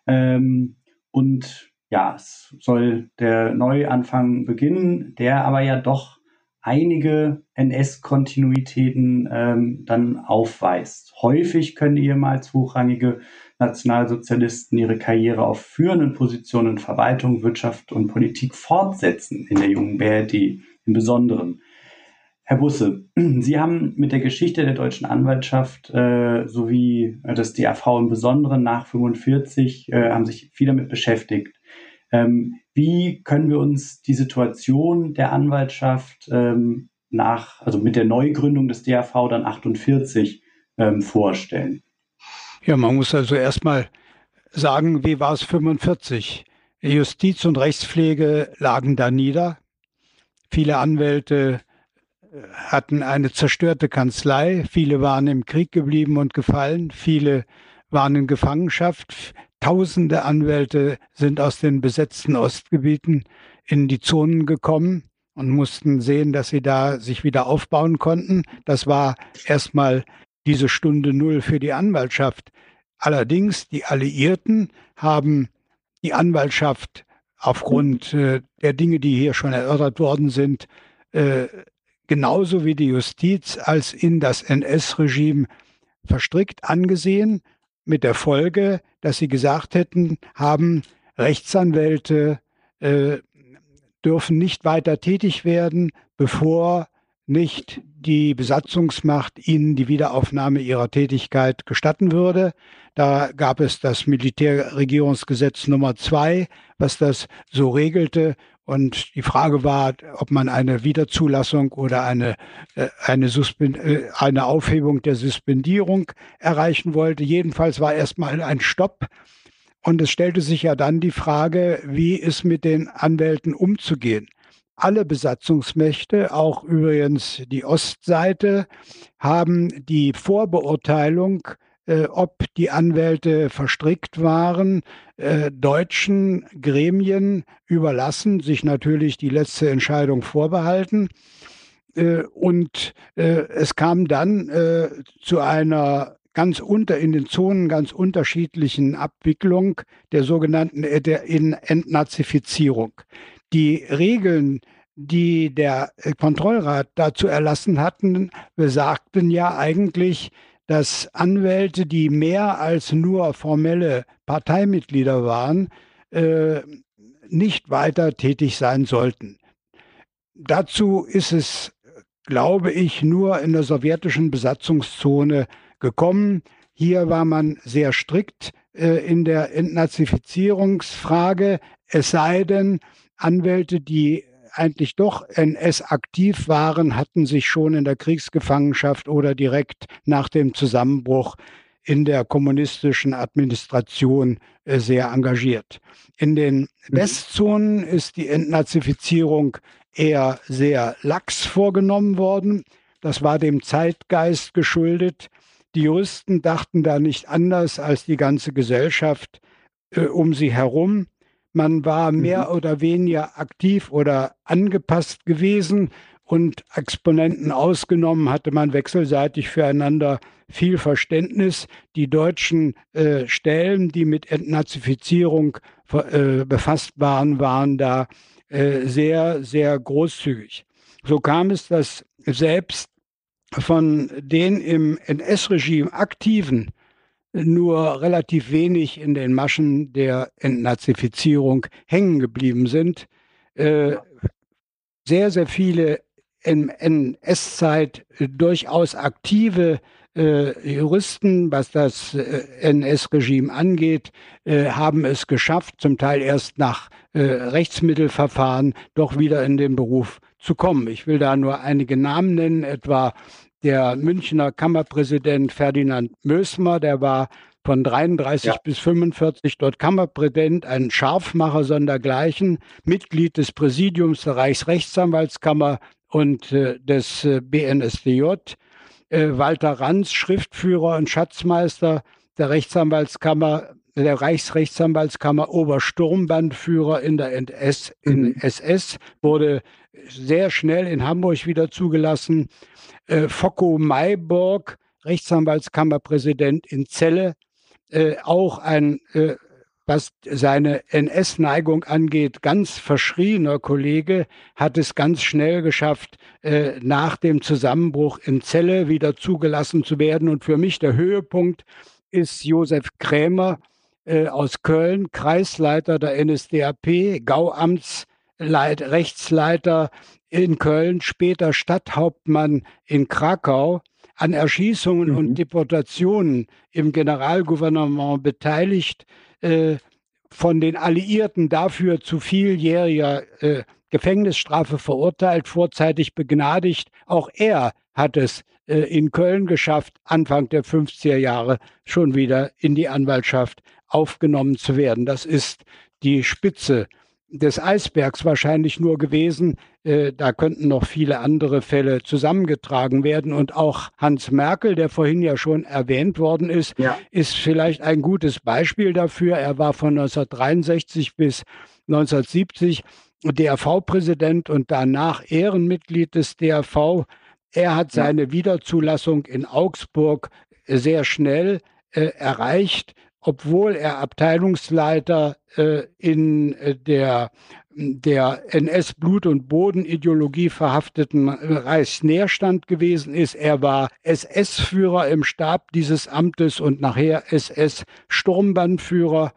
S1: Ähm, und ja, es soll der Neuanfang beginnen, der aber ja doch einige NS-Kontinuitäten ähm, dann aufweist. Häufig können ehemals hochrangige Nationalsozialisten ihre Karriere auf führenden Positionen in Verwaltung, Wirtschaft und Politik fortsetzen in der jungen BRD im Besonderen. Herr Busse, Sie haben mit der Geschichte der deutschen Anwaltschaft äh, sowie des DAV im Besonderen nach 45 äh, haben sich viel damit beschäftigt. Ähm, wie können wir uns die Situation der Anwaltschaft ähm, nach, also mit der Neugründung des DAV dann 48 ähm, vorstellen?
S5: Ja, man muss also erstmal sagen, wie war es 45? Justiz und Rechtspflege lagen da nieder. Viele Anwälte hatten eine zerstörte Kanzlei, viele waren im Krieg geblieben und gefallen, viele waren in Gefangenschaft, tausende Anwälte sind aus den besetzten Ostgebieten in die Zonen gekommen und mussten sehen, dass sie da sich wieder aufbauen konnten. Das war erstmal diese Stunde Null für die Anwaltschaft. Allerdings, die Alliierten haben die Anwaltschaft aufgrund äh, der Dinge, die hier schon erörtert worden sind, äh, genauso wie die Justiz als in das NS-Regime verstrickt angesehen, mit der Folge, dass sie gesagt hätten, haben Rechtsanwälte äh, dürfen nicht weiter tätig werden, bevor nicht die Besatzungsmacht ihnen die Wiederaufnahme ihrer Tätigkeit gestatten würde. Da gab es das Militärregierungsgesetz Nummer zwei, was das so regelte. Und die Frage war, ob man eine Wiederzulassung oder eine, äh, eine, äh, eine Aufhebung der Suspendierung erreichen wollte. Jedenfalls war erstmal ein Stopp. Und es stellte sich ja dann die Frage, wie ist mit den Anwälten umzugehen. Alle Besatzungsmächte, auch übrigens die Ostseite, haben die Vorbeurteilung äh, ob die Anwälte verstrickt waren, äh, deutschen Gremien überlassen, sich natürlich die letzte Entscheidung vorbehalten. Äh, und äh, es kam dann äh, zu einer ganz unter in den Zonen ganz unterschiedlichen Abwicklung der sogenannten Entnazifizierung. Die Regeln, die der Kontrollrat dazu erlassen hatten, besagten ja eigentlich, dass Anwälte, die mehr als nur formelle Parteimitglieder waren, äh, nicht weiter tätig sein sollten. Dazu ist es, glaube ich, nur in der sowjetischen Besatzungszone gekommen. Hier war man sehr strikt äh, in der Entnazifizierungsfrage, es sei denn, Anwälte, die eigentlich doch NS-aktiv waren, hatten sich schon in der Kriegsgefangenschaft oder direkt nach dem Zusammenbruch in der kommunistischen Administration äh, sehr engagiert. In den mhm. Westzonen ist die Entnazifizierung eher sehr lax vorgenommen worden. Das war dem Zeitgeist geschuldet. Die Juristen dachten da nicht anders als die ganze Gesellschaft äh, um sie herum. Man war mehr mhm. oder weniger aktiv oder angepasst gewesen und Exponenten ausgenommen hatte man wechselseitig füreinander viel Verständnis. Die deutschen äh, Stellen, die mit Entnazifizierung äh, befasst waren, waren da äh, sehr, sehr großzügig. So kam es, dass selbst von den im NS-Regime aktiven nur relativ wenig in den Maschen der Entnazifizierung hängen geblieben sind. Äh, sehr, sehr viele in NS-Zeit durchaus aktive äh, Juristen, was das äh, NS-Regime angeht, äh, haben es geschafft, zum Teil erst nach äh, Rechtsmittelverfahren doch wieder in den Beruf zu kommen. Ich will da nur einige Namen nennen, etwa der Münchner Kammerpräsident Ferdinand Mösmer, der war von 33 ja. bis 45 dort Kammerpräsident, ein Scharfmacher sondergleichen, Mitglied des Präsidiums der Reichsrechtsanwaltskammer und äh, des äh, BNSDJ. äh, Walter Ranz, Schriftführer und Schatzmeister der Rechtsanwaltskammer, der Reichsrechtsanwaltskammer Obersturmbandführer in der NS, in SS, mhm. wurde sehr schnell in Hamburg wieder zugelassen. Äh, Focko Mayborg, Rechtsanwaltskammerpräsident in Celle, äh, auch ein äh, was seine NS-Neigung angeht, ganz verschriener Kollege, hat es ganz schnell geschafft, äh, nach dem Zusammenbruch in Celle wieder zugelassen zu werden. Und für mich der Höhepunkt ist Josef Krämer äh, aus Köln, Kreisleiter der NSDAP, Gauamtsrechtsleiter in Köln, später Stadthauptmann in Krakau an Erschießungen mhm. und Deportationen im Generalgouvernement beteiligt, äh, von den Alliierten dafür zu vieljähriger äh, Gefängnisstrafe verurteilt, vorzeitig begnadigt. Auch er hat es äh, in Köln geschafft, Anfang der 50er Jahre schon wieder in die Anwaltschaft aufgenommen zu werden. Das ist die Spitze des Eisbergs wahrscheinlich nur gewesen. Äh, da könnten noch viele andere Fälle zusammengetragen werden. Und auch Hans Merkel, der vorhin ja schon erwähnt worden ist, ja. ist vielleicht ein gutes Beispiel dafür. Er war von 1963 bis 1970 DRV-Präsident und danach Ehrenmitglied des DRV. Er hat seine Wiederzulassung in Augsburg sehr schnell äh, erreicht obwohl er Abteilungsleiter äh, in äh, der der NS-Blut- und Bodenideologie verhafteten Reichsnährstand gewesen ist. Er war SS-Führer im Stab dieses Amtes und nachher SS-Sturmbannführer.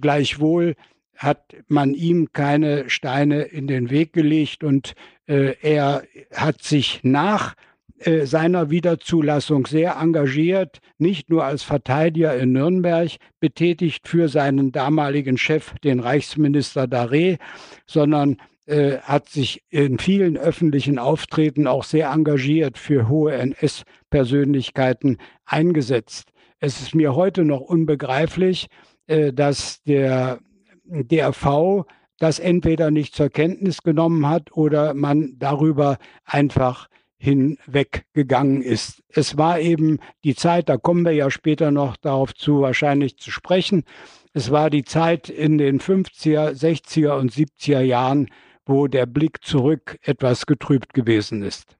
S5: Gleichwohl hat man ihm keine Steine in den Weg gelegt und äh, er hat sich nach äh, seiner Wiederzulassung sehr engagiert, nicht nur als Verteidiger in Nürnberg betätigt für seinen damaligen Chef, den Reichsminister Daré, sondern äh, hat sich in vielen öffentlichen Auftreten auch sehr engagiert für hohe NS-Persönlichkeiten eingesetzt. Es ist mir heute noch unbegreiflich, äh, dass der DRV das entweder nicht zur Kenntnis genommen hat oder man darüber einfach hinweggegangen ist. Es war eben die Zeit, da kommen wir ja später noch darauf zu, wahrscheinlich zu sprechen. Es war die Zeit in den 50er, 60er und 70er Jahren, wo der Blick zurück etwas getrübt gewesen ist.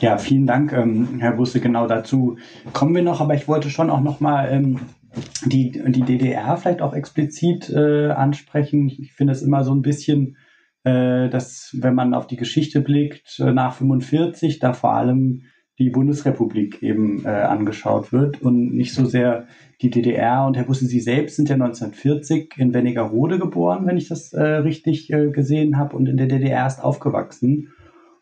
S1: Ja, vielen Dank, ähm, Herr Busse. Genau dazu kommen wir noch, aber ich wollte schon auch noch mal ähm, die, die DDR vielleicht auch explizit äh, ansprechen. Ich finde es immer so ein bisschen dass, wenn man auf die Geschichte blickt, äh, nach 45, da vor allem die Bundesrepublik eben äh, angeschaut wird und nicht so sehr die DDR. Und Herr Busse, Sie selbst sind ja 1940 in Wernigerode geboren, wenn ich das äh, richtig äh, gesehen habe, und in der DDR erst aufgewachsen.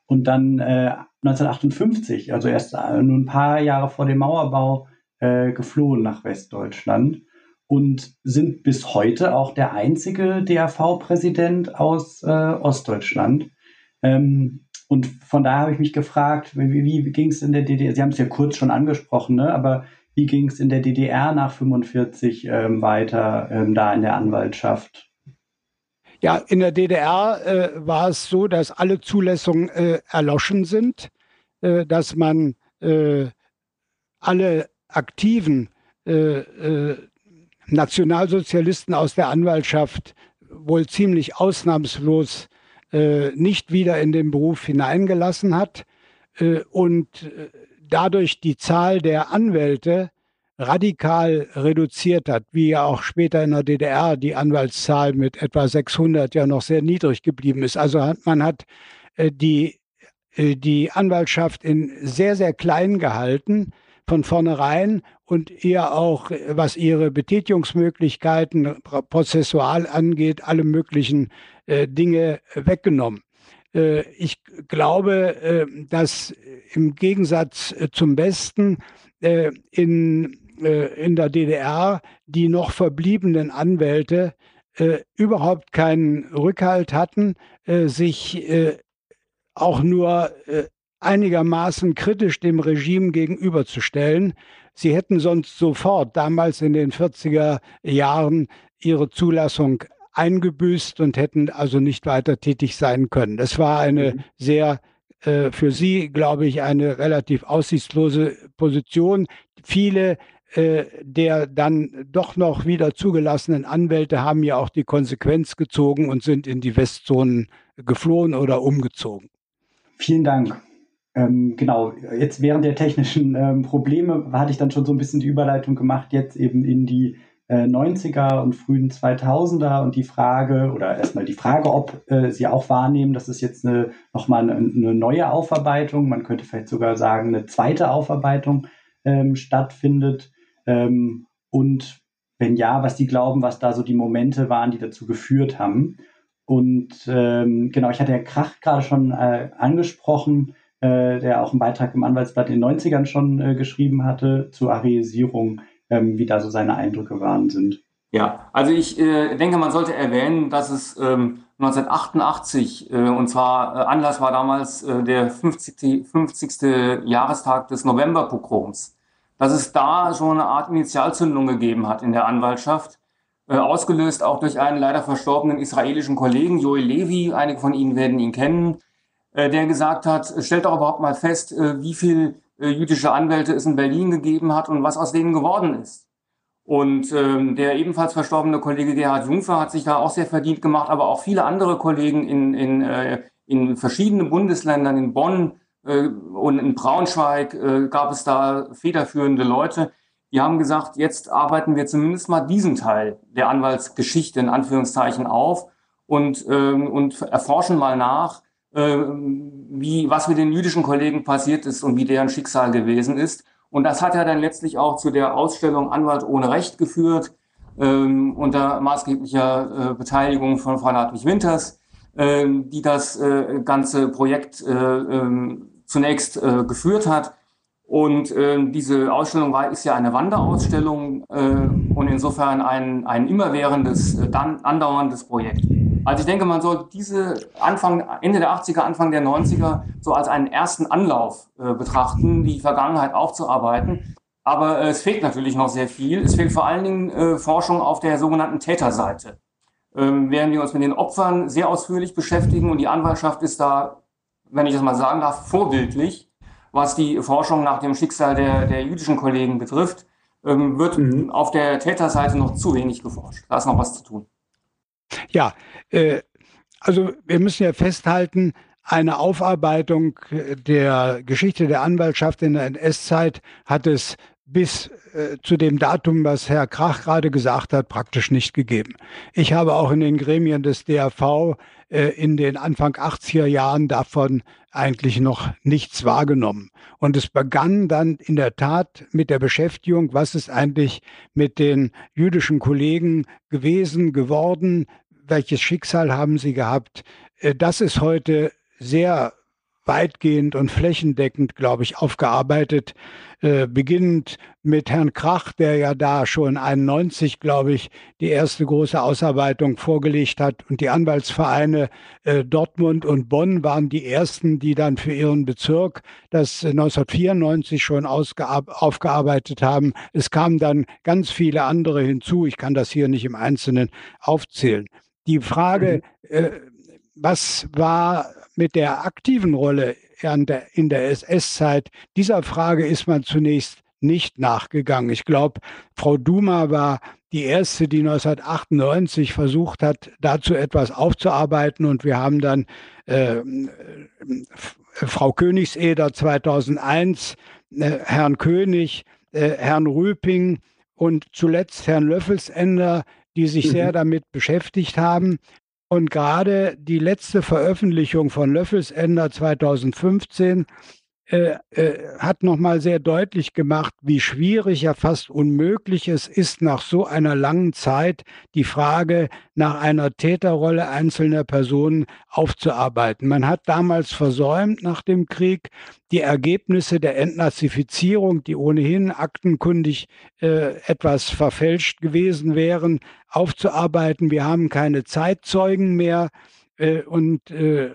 S1: Und dann äh, 1958, also erst äh, nur ein paar Jahre vor dem Mauerbau, äh, geflohen nach Westdeutschland und sind bis heute auch der einzige DAV-Präsident aus äh, Ostdeutschland. Ähm, und von daher habe ich mich gefragt, wie, wie ging es in der DDR? Sie haben es ja kurz schon angesprochen, ne? aber wie ging es in der DDR nach 45 ähm, weiter, ähm, da in der Anwaltschaft?
S5: Ja, in der DDR äh, war es so, dass alle Zulassungen äh, erloschen sind, äh, dass man äh, alle aktiven äh, äh, Nationalsozialisten aus der Anwaltschaft wohl ziemlich ausnahmslos äh, nicht wieder in den Beruf hineingelassen hat äh, und äh, dadurch die Zahl der Anwälte radikal reduziert hat, wie ja auch später in der DDR die Anwaltszahl mit etwa 600 ja noch sehr niedrig geblieben ist. Also hat, man hat äh, die, äh, die Anwaltschaft in sehr, sehr klein gehalten von vornherein und eher auch, was ihre Betätigungsmöglichkeiten prozessual angeht, alle möglichen äh, Dinge weggenommen. Äh, ich glaube, äh, dass im Gegensatz äh, zum Westen äh, in, äh, in der DDR die noch verbliebenen Anwälte überhaupt keinen Rückhalt hatten, sich auch nur einigermaßen kritisch dem Regime gegenüberzustellen. Sie hätten sonst sofort damals in den 40er Jahren ihre Zulassung eingebüßt und hätten also nicht weiter tätig sein können. Das war eine mhm. sehr äh, für Sie, glaube ich, eine relativ aussichtslose Position. Viele äh, der dann doch noch wieder zugelassenen Anwälte haben ja auch die Konsequenz gezogen und sind in die Westzonen geflohen oder umgezogen.
S1: Vielen Dank. Ähm, genau, jetzt während der technischen ähm, Probleme hatte ich dann schon so ein bisschen die Überleitung gemacht, jetzt eben in die äh, 90er und frühen 2000er und die Frage, oder erstmal die Frage, ob äh, Sie auch wahrnehmen, dass es jetzt nochmal eine, eine neue Aufarbeitung, man könnte vielleicht sogar sagen, eine zweite Aufarbeitung ähm, stattfindet. Ähm, und wenn ja, was die glauben, was da so die Momente waren, die dazu geführt haben. Und ähm, genau, ich hatte ja Krach gerade schon äh, angesprochen, äh, der auch einen Beitrag im Anwaltsblatt in den 90ern schon äh, geschrieben hatte zur Areisierung, ähm, wie da so seine Eindrücke waren sind.
S3: Ja, also ich äh, denke, man sollte erwähnen, dass es ähm, 1988, äh, und zwar äh, Anlass war damals äh, der 50. 50. Jahrestag des Novemberpogroms, dass es da schon eine Art Initialzündung gegeben hat in der Anwaltschaft, äh, ausgelöst auch durch einen leider verstorbenen israelischen Kollegen, Joel Levi, einige von Ihnen werden ihn kennen, der gesagt hat, stellt doch überhaupt mal fest, äh, wie viel äh, jüdische Anwälte es in Berlin gegeben hat und was aus denen geworden ist. Und ähm, der ebenfalls verstorbene Kollege Gerhard Jungfer hat sich da auch sehr verdient gemacht, aber auch viele andere Kollegen in, in, äh, in verschiedenen Bundesländern, in Bonn äh, und in Braunschweig äh, gab es da federführende Leute, die haben gesagt, jetzt arbeiten wir zumindest mal diesen Teil der Anwaltsgeschichte in Anführungszeichen auf und, ähm, und erforschen mal nach, äh, wie, was mit den jüdischen Kollegen passiert ist und wie deren Schicksal gewesen ist. Und das hat ja dann letztlich auch zu der Ausstellung Anwalt ohne Recht geführt, ähm, unter maßgeblicher äh, Beteiligung von Frau Hartwig Winters, äh, die das äh, ganze Projekt äh, ähm, zunächst äh, geführt hat. Und äh, diese Ausstellung war, ist ja eine Wanderausstellung äh, und insofern ein, ein immerwährendes, äh, dann andauerndes Projekt. Also ich denke, man sollte diese Anfang, Ende der 80er, Anfang der 90er so als einen ersten Anlauf äh, betrachten, die Vergangenheit aufzuarbeiten. Aber äh, es fehlt natürlich noch sehr viel. Es fehlt vor allen Dingen äh, Forschung auf der sogenannten Täterseite. Ähm, werden wir uns mit den Opfern sehr ausführlich beschäftigen und die Anwaltschaft ist da, wenn ich das mal sagen darf, vorbildlich was die Forschung nach dem Schicksal der, der jüdischen Kollegen betrifft, ähm, wird mhm. auf der Täterseite noch zu wenig geforscht. Da ist noch was zu tun.
S5: Ja, äh, also wir müssen ja festhalten, eine Aufarbeitung der Geschichte der Anwaltschaft in der NS-Zeit hat es bis äh, zu dem Datum, was Herr Krach gerade gesagt hat, praktisch nicht gegeben. Ich habe auch in den Gremien des DRV äh, in den Anfang 80er Jahren davon eigentlich noch nichts wahrgenommen. Und es begann dann in der Tat mit der Beschäftigung, was ist eigentlich mit den jüdischen Kollegen gewesen, geworden, welches Schicksal haben sie gehabt. Äh, das ist heute sehr weitgehend und flächendeckend, glaube ich, aufgearbeitet, äh, beginnend mit Herrn Krach, der ja da schon 91, glaube ich, die erste große Ausarbeitung vorgelegt hat. Und die Anwaltsvereine äh, Dortmund und Bonn waren die ersten, die dann für ihren Bezirk das 1994 schon aufgearbeitet haben. Es kamen dann ganz viele andere hinzu. Ich kann das hier nicht im Einzelnen aufzählen. Die Frage, mhm. äh, was war mit der aktiven Rolle in der, in der SS-Zeit, dieser Frage ist man zunächst nicht nachgegangen. Ich glaube, Frau Duma war die erste, die 1998 versucht hat, dazu etwas aufzuarbeiten. Und wir haben dann äh, Frau Königseder 2001, äh, Herrn König, äh, Herrn Rüping und zuletzt Herrn Löffelsender, die sich mhm. sehr damit beschäftigt haben. Und gerade die letzte Veröffentlichung von Löffelsender 2015 äh, äh, hat nochmal sehr deutlich gemacht, wie schwierig, ja fast unmöglich es ist, nach so einer langen Zeit die Frage nach einer Täterrolle einzelner Personen aufzuarbeiten. Man hat damals versäumt, nach dem Krieg die Ergebnisse der Entnazifizierung, die ohnehin aktenkundig äh, etwas verfälscht gewesen wären, aufzuarbeiten. Wir haben keine Zeitzeugen mehr. Äh, und äh,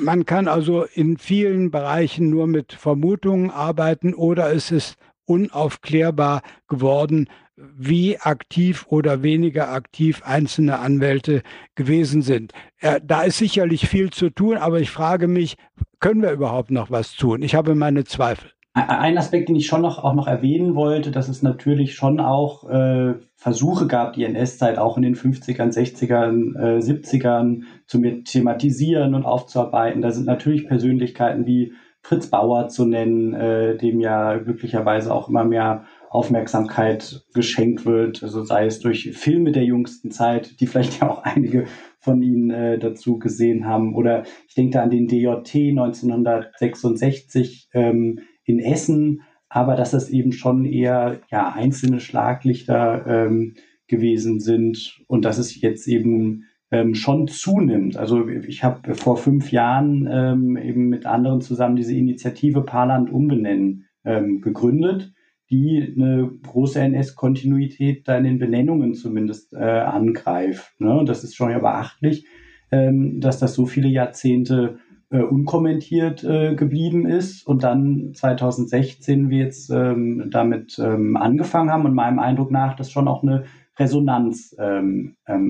S5: man kann also in vielen Bereichen nur mit Vermutungen arbeiten oder es ist unaufklärbar geworden, wie aktiv oder weniger aktiv einzelne Anwälte gewesen sind. Äh, da ist sicherlich viel zu tun, aber ich frage mich, können wir überhaupt noch was tun? Ich habe meine Zweifel.
S1: Ein Aspekt, den ich schon noch auch noch erwähnen wollte, dass es natürlich schon auch äh, Versuche gab, die NS-Zeit auch in den 50ern, 60ern, äh, 70ern zu thematisieren und aufzuarbeiten. Da sind natürlich Persönlichkeiten wie Fritz Bauer zu nennen, äh, dem ja glücklicherweise auch immer mehr Aufmerksamkeit geschenkt wird, also sei es durch Filme der jüngsten Zeit, die vielleicht ja auch einige von Ihnen äh, dazu gesehen haben, oder ich denke da an den DJT 1966 ähm, in Essen, aber dass das eben schon eher ja, einzelne Schlaglichter ähm, gewesen sind. Und dass es jetzt eben ähm, schon zunimmt. Also ich habe vor fünf Jahren ähm, eben mit anderen zusammen diese Initiative Paarland umbenennen ähm, gegründet, die eine große NS-Kontinuität da in den Benennungen zumindest äh, angreift. Ne? Das ist schon ja beachtlich, ähm, dass das so viele Jahrzehnte äh, unkommentiert äh, geblieben ist und dann 2016 wir jetzt ähm, damit ähm, angefangen haben und meinem Eindruck nach das schon auch eine Resonanz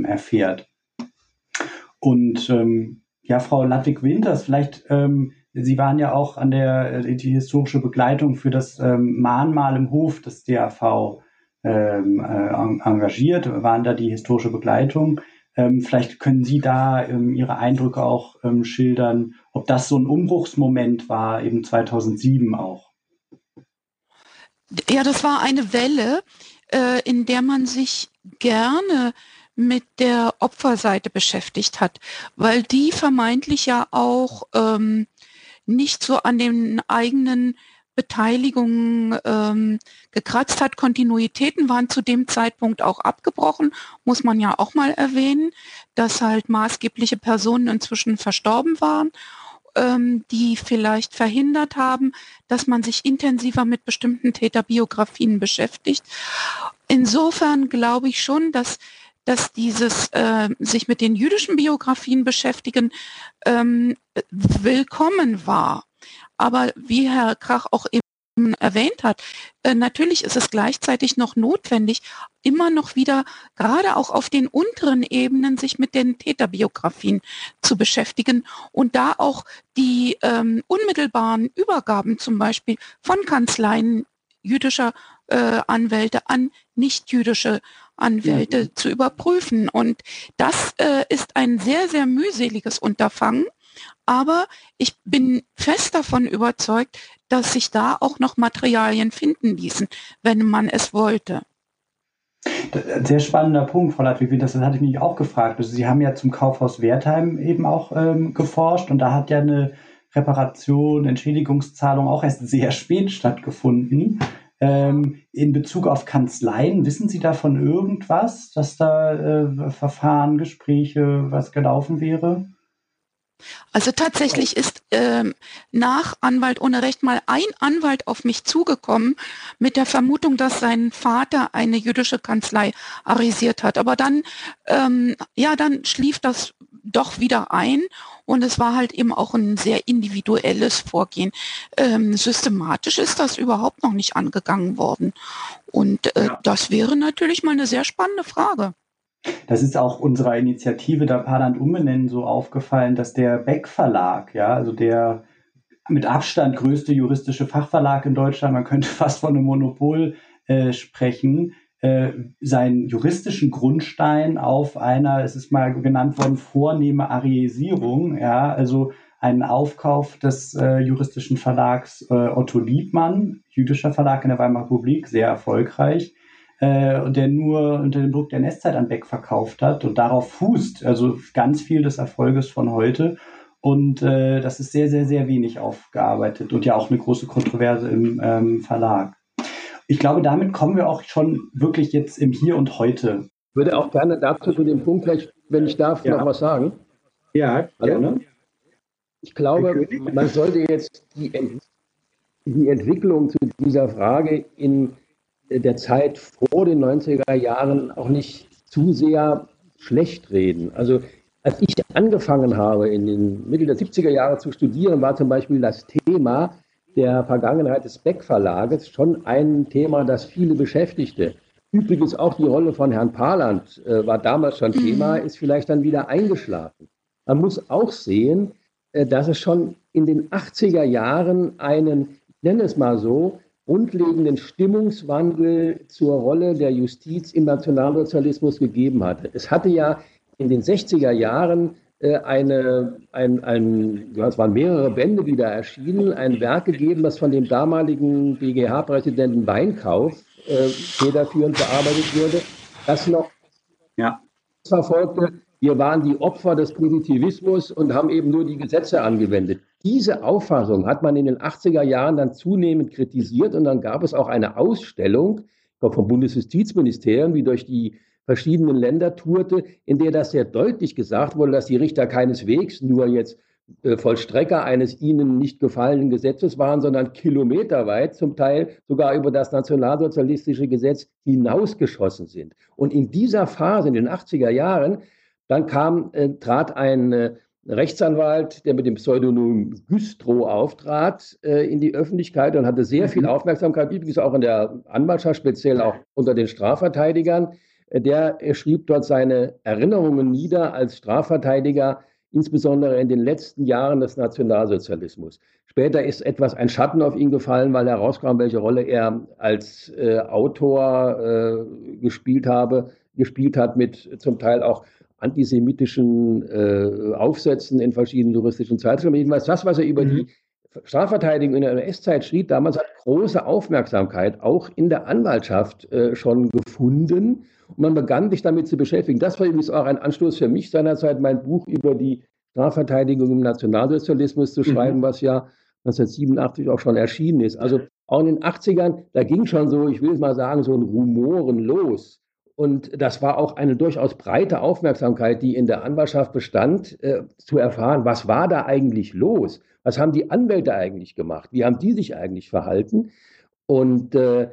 S1: erfährt. Und ähm, ja, Frau Ludwig-Winters, vielleicht, ähm, Sie waren ja auch an der äh, die historische Begleitung für das Mahnmal im Hof des DAV äh, engagiert, waren da die historische Begleitung. Ähm, vielleicht können Sie da ähm, Ihre Eindrücke auch ähm, schildern, ob das so ein Umbruchsmoment war, eben 2007 auch.
S6: Ja, das war eine Welle, äh, in der man sich gerne mit der Opferseite beschäftigt hat, weil die vermeintlich ja auch ähm, nicht so an den eigenen Beteiligung ähm, gekratzt hat. Kontinuitäten waren zu dem Zeitpunkt auch abgebrochen, muss man ja auch mal erwähnen, dass halt maßgebliche Personen inzwischen verstorben waren, ähm, die vielleicht verhindert haben, dass man sich intensiver mit bestimmten Täterbiografien beschäftigt. Insofern glaube ich schon, dass dass dieses äh, sich mit den jüdischen Biografien beschäftigen ähm, willkommen war. Aber wie Herr Krach auch eben erwähnt hat, äh, natürlich ist es gleichzeitig noch notwendig, immer noch wieder, gerade auch auf den unteren Ebenen, sich mit den Täterbiografien zu beschäftigen und da auch die ähm, unmittelbaren Übergaben zum Beispiel von Kanzleien jüdischer äh, Anwälte an nicht-jüdische Anwälte mhm. zu überprüfen. Und das äh, ist ein sehr, sehr mühseliges Unterfangen. Aber ich bin fest davon überzeugt, dass sich da auch noch Materialien finden ließen, wenn man es wollte.
S1: Sehr spannender Punkt, Frau Ladwig, das hatte ich mich auch gefragt. Also Sie haben ja zum Kaufhaus Wertheim eben auch ähm, geforscht und da hat ja eine Reparation, Entschädigungszahlung auch erst sehr spät stattgefunden. Ähm, in Bezug auf Kanzleien, wissen Sie davon irgendwas, dass da äh, Verfahren, Gespräche, was gelaufen wäre?
S6: Also tatsächlich ist ähm, nach Anwalt ohne Recht mal ein Anwalt auf mich zugekommen mit der Vermutung, dass sein Vater eine jüdische Kanzlei arisiert hat. Aber dann, ähm, ja, dann schlief das doch wieder ein und es war halt eben auch ein sehr individuelles Vorgehen. Ähm, systematisch ist das überhaupt noch nicht angegangen worden. Und äh, ja. das wäre natürlich mal eine sehr spannende Frage.
S1: Das ist auch unserer Initiative da Paarland umbenennen so aufgefallen, dass der Beck Verlag, ja, also der mit Abstand größte juristische Fachverlag in Deutschland, man könnte fast von einem Monopol äh, sprechen, äh, seinen juristischen Grundstein auf einer, es ist mal genannt worden, vornehme Ariesierung, ja, also einen Aufkauf des äh, juristischen Verlags äh, Otto Liebmann, jüdischer Verlag in der Weimarer Republik, sehr erfolgreich, äh, der nur unter dem Druck der Nestzeit an Beck verkauft hat und darauf fußt, also ganz viel des Erfolges von heute. Und äh, das ist sehr, sehr, sehr wenig aufgearbeitet und ja auch eine große Kontroverse im ähm, Verlag. Ich glaube, damit kommen wir auch schon wirklich jetzt im Hier und Heute.
S4: Ich würde auch gerne dazu zu dem Punkt, wenn ich darf, ja. noch was sagen.
S1: Ja, gerne.
S4: Ich glaube, man sollte jetzt die, die Entwicklung zu dieser Frage in der Zeit vor den 90er Jahren auch nicht zu sehr schlecht reden. Also als ich angefangen habe, in den Mitte der 70er Jahre zu studieren, war zum Beispiel das Thema der Vergangenheit des Beck Verlages schon ein Thema, das viele beschäftigte. Übrigens auch die Rolle von Herrn Parland äh, war damals schon Thema, ist vielleicht dann wieder eingeschlafen. Man muss auch sehen, äh, dass es schon in den 80er Jahren einen, ich nenne es mal so, grundlegenden Stimmungswandel zur Rolle der Justiz im Nationalsozialismus gegeben hatte. Es hatte ja in den 60er Jahren eine, ein, ein, es waren mehrere Bände, die da erschienen, ein Werk gegeben, das von dem damaligen BGH-Präsidenten Weinkauf äh, federführend bearbeitet wurde, das noch ja. verfolgte, wir waren die Opfer des Positivismus und haben eben nur die Gesetze angewendet. Diese Auffassung hat man in den 80er Jahren dann zunehmend kritisiert und dann gab es auch eine Ausstellung vom Bundesjustizministerium, wie durch die verschiedenen Länder tourte, in der das sehr deutlich gesagt wurde, dass die Richter keineswegs nur jetzt äh, Vollstrecker eines ihnen nicht gefallenen Gesetzes waren, sondern kilometerweit, zum Teil sogar über das nationalsozialistische Gesetz hinausgeschossen sind. Und in dieser Phase, in den 80er Jahren, dann kam, äh, trat ein äh, Rechtsanwalt, der mit dem Pseudonym Güstrow auftrat, äh, in die Öffentlichkeit und hatte sehr viel mhm. Aufmerksamkeit, übrigens auch in der Anwaltschaft, speziell auch unter den Strafverteidigern. Der schrieb dort seine Erinnerungen nieder als Strafverteidiger, insbesondere in den letzten Jahren des Nationalsozialismus. Später ist etwas ein Schatten auf ihn gefallen, weil herauskam, welche Rolle er als äh, Autor äh, gespielt habe, gespielt hat mit zum Teil auch antisemitischen äh, Aufsätzen in verschiedenen juristischen Zeitschriften. Jedenfalls das, was er über mhm. die Strafverteidigung in der NS-Zeit schrieb, damals hat große Aufmerksamkeit auch in der Anwaltschaft äh, schon gefunden. Und man begann sich damit zu beschäftigen. Das war übrigens auch ein Anstoß für mich seinerzeit, mein Buch über die Strafverteidigung im Nationalsozialismus zu mhm. schreiben, mhm. was ja 1987 auch schon erschienen ist. Also auch in den 80ern, da ging schon so, ich will es mal sagen, so ein Rumoren los. Und das war auch eine durchaus breite Aufmerksamkeit, die in der Anwaltschaft bestand, äh, zu erfahren, was war da eigentlich los? Was haben die Anwälte eigentlich gemacht? Wie haben die sich eigentlich verhalten? Und äh,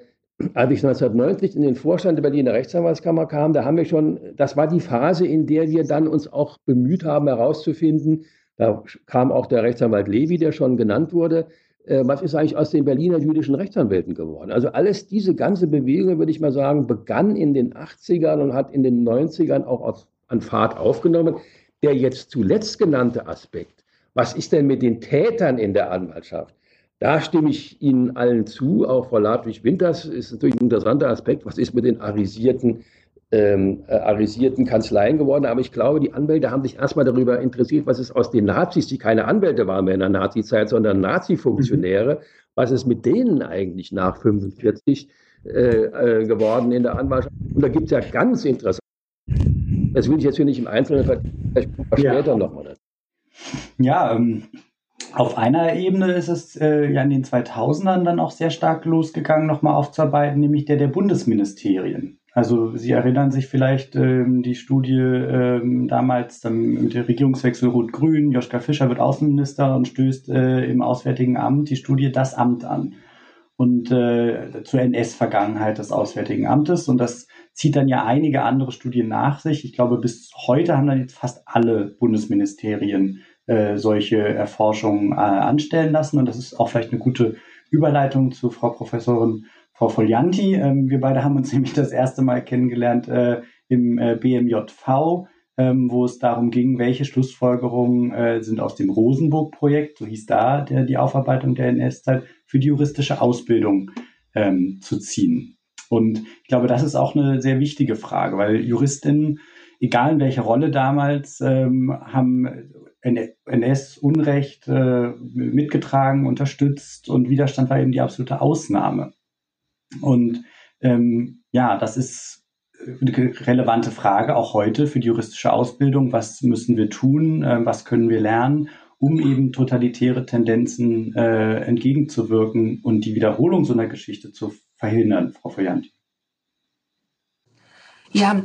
S4: als ich 1990 in den Vorstand der Berliner Rechtsanwaltskammer kam, da haben wir schon, das war die Phase, in der wir dann uns auch bemüht haben, herauszufinden, da kam auch der Rechtsanwalt Levi, der schon genannt wurde, äh, was ist eigentlich aus den Berliner jüdischen Rechtsanwälten geworden? Also alles, diese ganze Bewegung, würde ich mal sagen, begann in den 80ern und hat in den 90ern auch auf, an Fahrt aufgenommen. Der jetzt zuletzt genannte Aspekt, was ist denn mit den Tätern in der Anwaltschaft? Da stimme ich Ihnen allen zu, auch Frau Ladwig-Winters ist natürlich ein interessanter Aspekt. Was ist mit den arisierten ähm, äh, arisierten Kanzleien geworden. Aber ich glaube, die Anwälte haben sich erstmal darüber interessiert, was ist aus den Nazis, die keine Anwälte waren mehr in der Nazizeit, sondern Nazi-Funktionäre, mhm. was ist mit denen eigentlich nach 45 äh, äh, geworden in der Anwaltschaft. Und da gibt es ja ganz interessant. Das will ich jetzt hier nicht im Einzelnen vertiefen, vielleicht ja. später nochmal.
S1: Ja, ähm, auf einer Ebene ist es äh, ja in den 2000ern dann auch sehr stark losgegangen, nochmal aufzuarbeiten, nämlich der der Bundesministerien. Also Sie erinnern sich vielleicht ähm, die Studie ähm, damals ähm, mit dem Regierungswechsel Rot-Grün. Joschka Fischer wird Außenminister und stößt äh, im Auswärtigen Amt die Studie Das Amt an und äh, zur NS-Vergangenheit des Auswärtigen Amtes. Und das zieht dann ja einige andere Studien nach sich. Ich glaube, bis heute haben dann jetzt fast alle Bundesministerien äh, solche Erforschungen äh, anstellen lassen. Und das ist auch vielleicht eine gute Überleitung zu Frau Professorin Frau Folianti. Ähm, wir beide haben uns nämlich das erste Mal kennengelernt äh, im äh, BMJV, ähm, wo es darum ging, welche Schlussfolgerungen äh, sind aus dem Rosenburg-Projekt, so hieß da der, die Aufarbeitung der NS-Zeit, für die juristische Ausbildung ähm, zu ziehen. Und ich glaube, das ist auch eine sehr wichtige Frage, weil Juristinnen, egal in welcher Rolle damals, ähm, haben NS-Unrecht äh, mitgetragen, unterstützt und Widerstand war eben die absolute Ausnahme. Und ähm, ja, das ist eine relevante Frage auch heute für die juristische Ausbildung. Was müssen wir tun? Äh, was können wir lernen, um eben totalitäre Tendenzen äh, entgegenzuwirken und die Wiederholung so einer Geschichte zu verhindern, Frau Feuernt?
S2: Ja,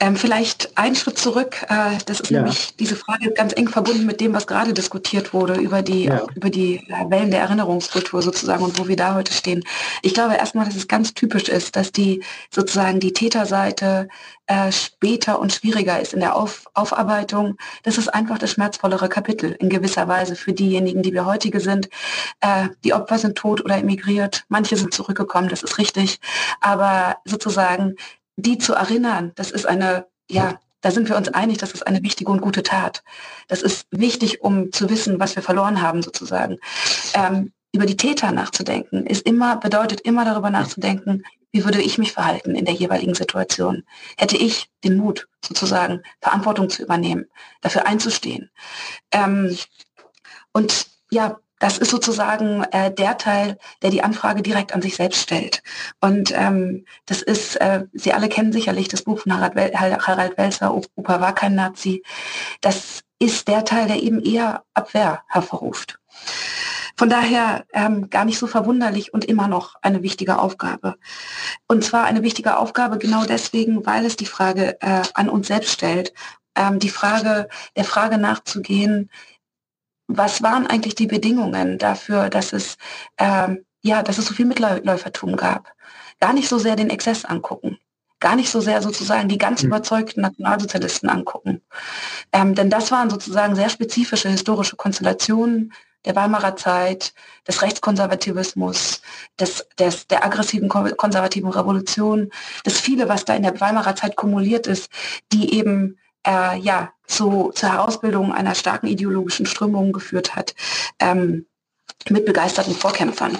S2: ähm, vielleicht einen Schritt zurück. Äh, das ist ja. nämlich diese Frage ganz eng verbunden mit dem, was gerade diskutiert wurde über die ja. über die äh, Wellen der Erinnerungskultur sozusagen und wo wir da heute stehen. Ich glaube erstmal, dass es ganz typisch ist, dass die sozusagen die Täterseite äh, später und schwieriger ist in der Auf Aufarbeitung. Das ist einfach das schmerzvollere Kapitel in gewisser Weise für diejenigen, die wir heutige sind. Äh, die Opfer sind tot oder emigriert. Manche sind zurückgekommen, das ist richtig. Aber sozusagen die zu erinnern, das ist eine, ja, da sind wir uns einig, das ist eine wichtige und gute Tat. Das ist wichtig, um zu wissen, was wir verloren haben, sozusagen. Ähm, über die Täter nachzudenken, ist immer, bedeutet immer darüber nachzudenken, wie würde ich mich verhalten in der jeweiligen Situation? Hätte ich den Mut, sozusagen Verantwortung zu übernehmen, dafür einzustehen? Ähm, und ja, das ist sozusagen äh, der Teil, der die Anfrage direkt an sich selbst stellt. Und ähm, das ist, äh, Sie alle kennen sicherlich das Buch von Harald, Wel Harald Welser, Opa war kein Nazi. Das ist der Teil, der eben eher Abwehr hervorruft. Von daher ähm, gar nicht so verwunderlich und immer noch eine wichtige Aufgabe. Und zwar eine wichtige Aufgabe genau deswegen, weil es die Frage äh, an uns selbst stellt, ähm, die Frage, der Frage nachzugehen, was waren eigentlich die Bedingungen dafür, dass es, ähm, ja, dass es so viel Mitläufertum gab? Gar nicht so sehr den Exzess angucken, gar nicht so sehr sozusagen die ganz mhm. überzeugten Nationalsozialisten angucken. Ähm, denn das waren sozusagen sehr spezifische historische Konstellationen der Weimarer Zeit, des Rechtskonservativismus, des, des, der aggressiven konservativen Revolution, das viele, was da in der Weimarer Zeit kumuliert ist, die eben äh, ja, zu, zur Herausbildung einer starken ideologischen Strömung geführt hat, ähm, mit begeisterten Vorkämpfern.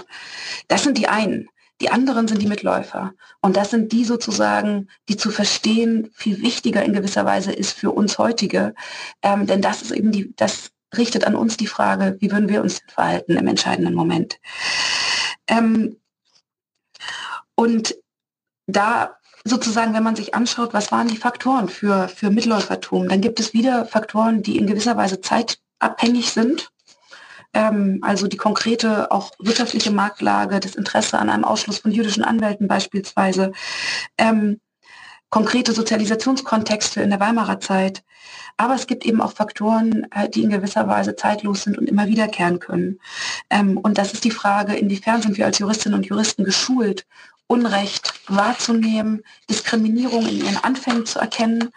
S2: Das sind die einen. Die anderen sind die Mitläufer. Und das sind die sozusagen, die zu verstehen viel wichtiger in gewisser Weise ist für uns heutige. Ähm, denn das ist eben die, das richtet an uns die Frage, wie würden wir uns verhalten im entscheidenden Moment. Ähm, und da sozusagen, wenn man sich anschaut, was waren die Faktoren für, für Mitläufertum, dann gibt es wieder Faktoren, die in gewisser Weise zeitabhängig sind. Ähm, also die konkrete, auch wirtschaftliche Marktlage, das Interesse an einem Ausschluss von jüdischen Anwälten beispielsweise, ähm, konkrete Sozialisationskontexte in der Weimarer Zeit. Aber es gibt eben auch Faktoren, äh, die in gewisser Weise zeitlos sind und immer wiederkehren können. Ähm, und das ist die Frage, inwiefern sind wir als Juristinnen und Juristen geschult, Unrecht wahrzunehmen, Diskriminierung in ihren Anfängen zu erkennen.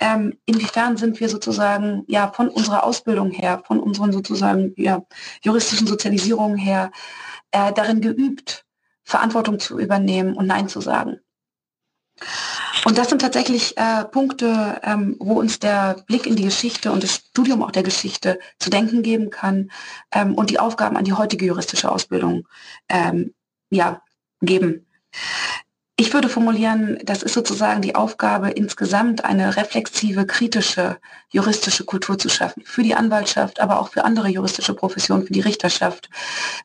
S2: Ähm, inwiefern sind wir sozusagen ja von unserer Ausbildung her, von unseren sozusagen ja, juristischen Sozialisierungen her äh, darin geübt, Verantwortung zu übernehmen und Nein zu sagen. Und das sind tatsächlich äh, Punkte, ähm, wo uns der Blick in die Geschichte und das Studium auch der Geschichte zu denken geben kann ähm, und die Aufgaben an die heutige juristische Ausbildung ähm, ja, geben. Ich würde formulieren, das ist sozusagen die Aufgabe, insgesamt eine reflexive, kritische juristische Kultur zu schaffen. Für die Anwaltschaft, aber auch für andere juristische Professionen, für die Richterschaft,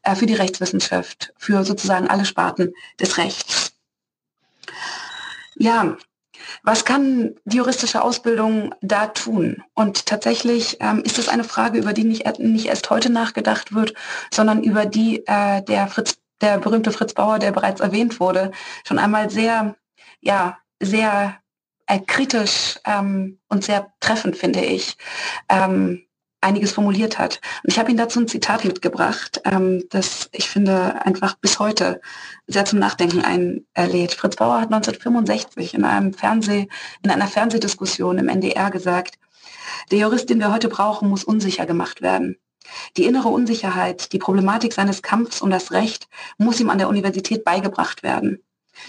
S2: äh, für die Rechtswissenschaft, für sozusagen alle Sparten des Rechts. Ja, was kann die juristische Ausbildung da tun? Und tatsächlich ähm, ist es eine Frage, über die nicht, nicht erst heute nachgedacht wird, sondern über die äh, der Fritz der berühmte Fritz Bauer, der bereits erwähnt wurde, schon einmal sehr, ja, sehr äh, kritisch ähm, und sehr treffend, finde ich, ähm, einiges formuliert hat. Und ich habe ihn dazu ein Zitat mitgebracht, ähm, das ich finde einfach bis heute sehr zum Nachdenken einlädt. Fritz Bauer hat 1965 in einem Fernseh, in einer Fernsehdiskussion im NDR gesagt, der Jurist, den wir heute brauchen, muss unsicher gemacht werden. Die innere Unsicherheit, die Problematik seines Kampfs um das Recht muss ihm an der Universität beigebracht werden.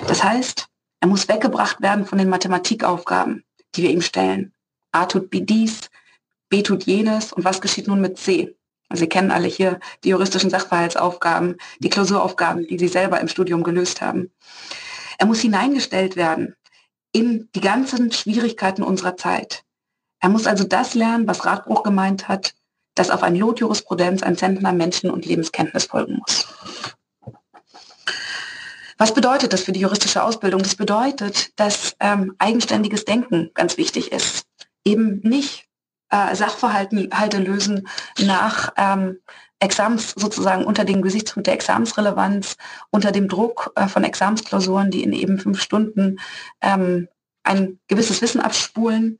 S2: Das heißt, er muss weggebracht werden von den Mathematikaufgaben, die wir ihm stellen. A tut B dies, B tut jenes und was geschieht nun mit C? Also Sie kennen alle hier die juristischen Sachverhaltsaufgaben, die Klausuraufgaben, die Sie selber im Studium gelöst haben. Er muss hineingestellt werden in die ganzen Schwierigkeiten unserer Zeit. Er muss also das lernen, was Radbruch gemeint hat, dass auf ein Lot Jurisprudenz ein Zentner Menschen- und Lebenskenntnis folgen muss. Was bedeutet das für die juristische Ausbildung? Das bedeutet, dass ähm, eigenständiges Denken ganz wichtig ist. Eben nicht äh, Sachverhalte lösen nach ähm, Exams sozusagen unter dem Gesichtspunkt der Examensrelevanz, unter dem Druck äh, von Examensklausuren, die in eben fünf Stunden ähm, ein gewisses Wissen abspulen,